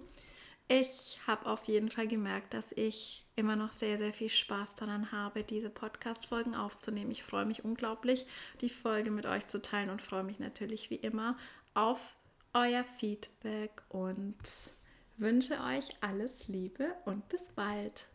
Ich habe auf jeden Fall gemerkt, dass ich immer noch sehr, sehr viel Spaß daran habe, diese Podcast-Folgen aufzunehmen. Ich freue mich unglaublich, die Folge mit euch zu teilen und freue mich natürlich wie immer auf euer Feedback und wünsche euch alles Liebe und bis bald.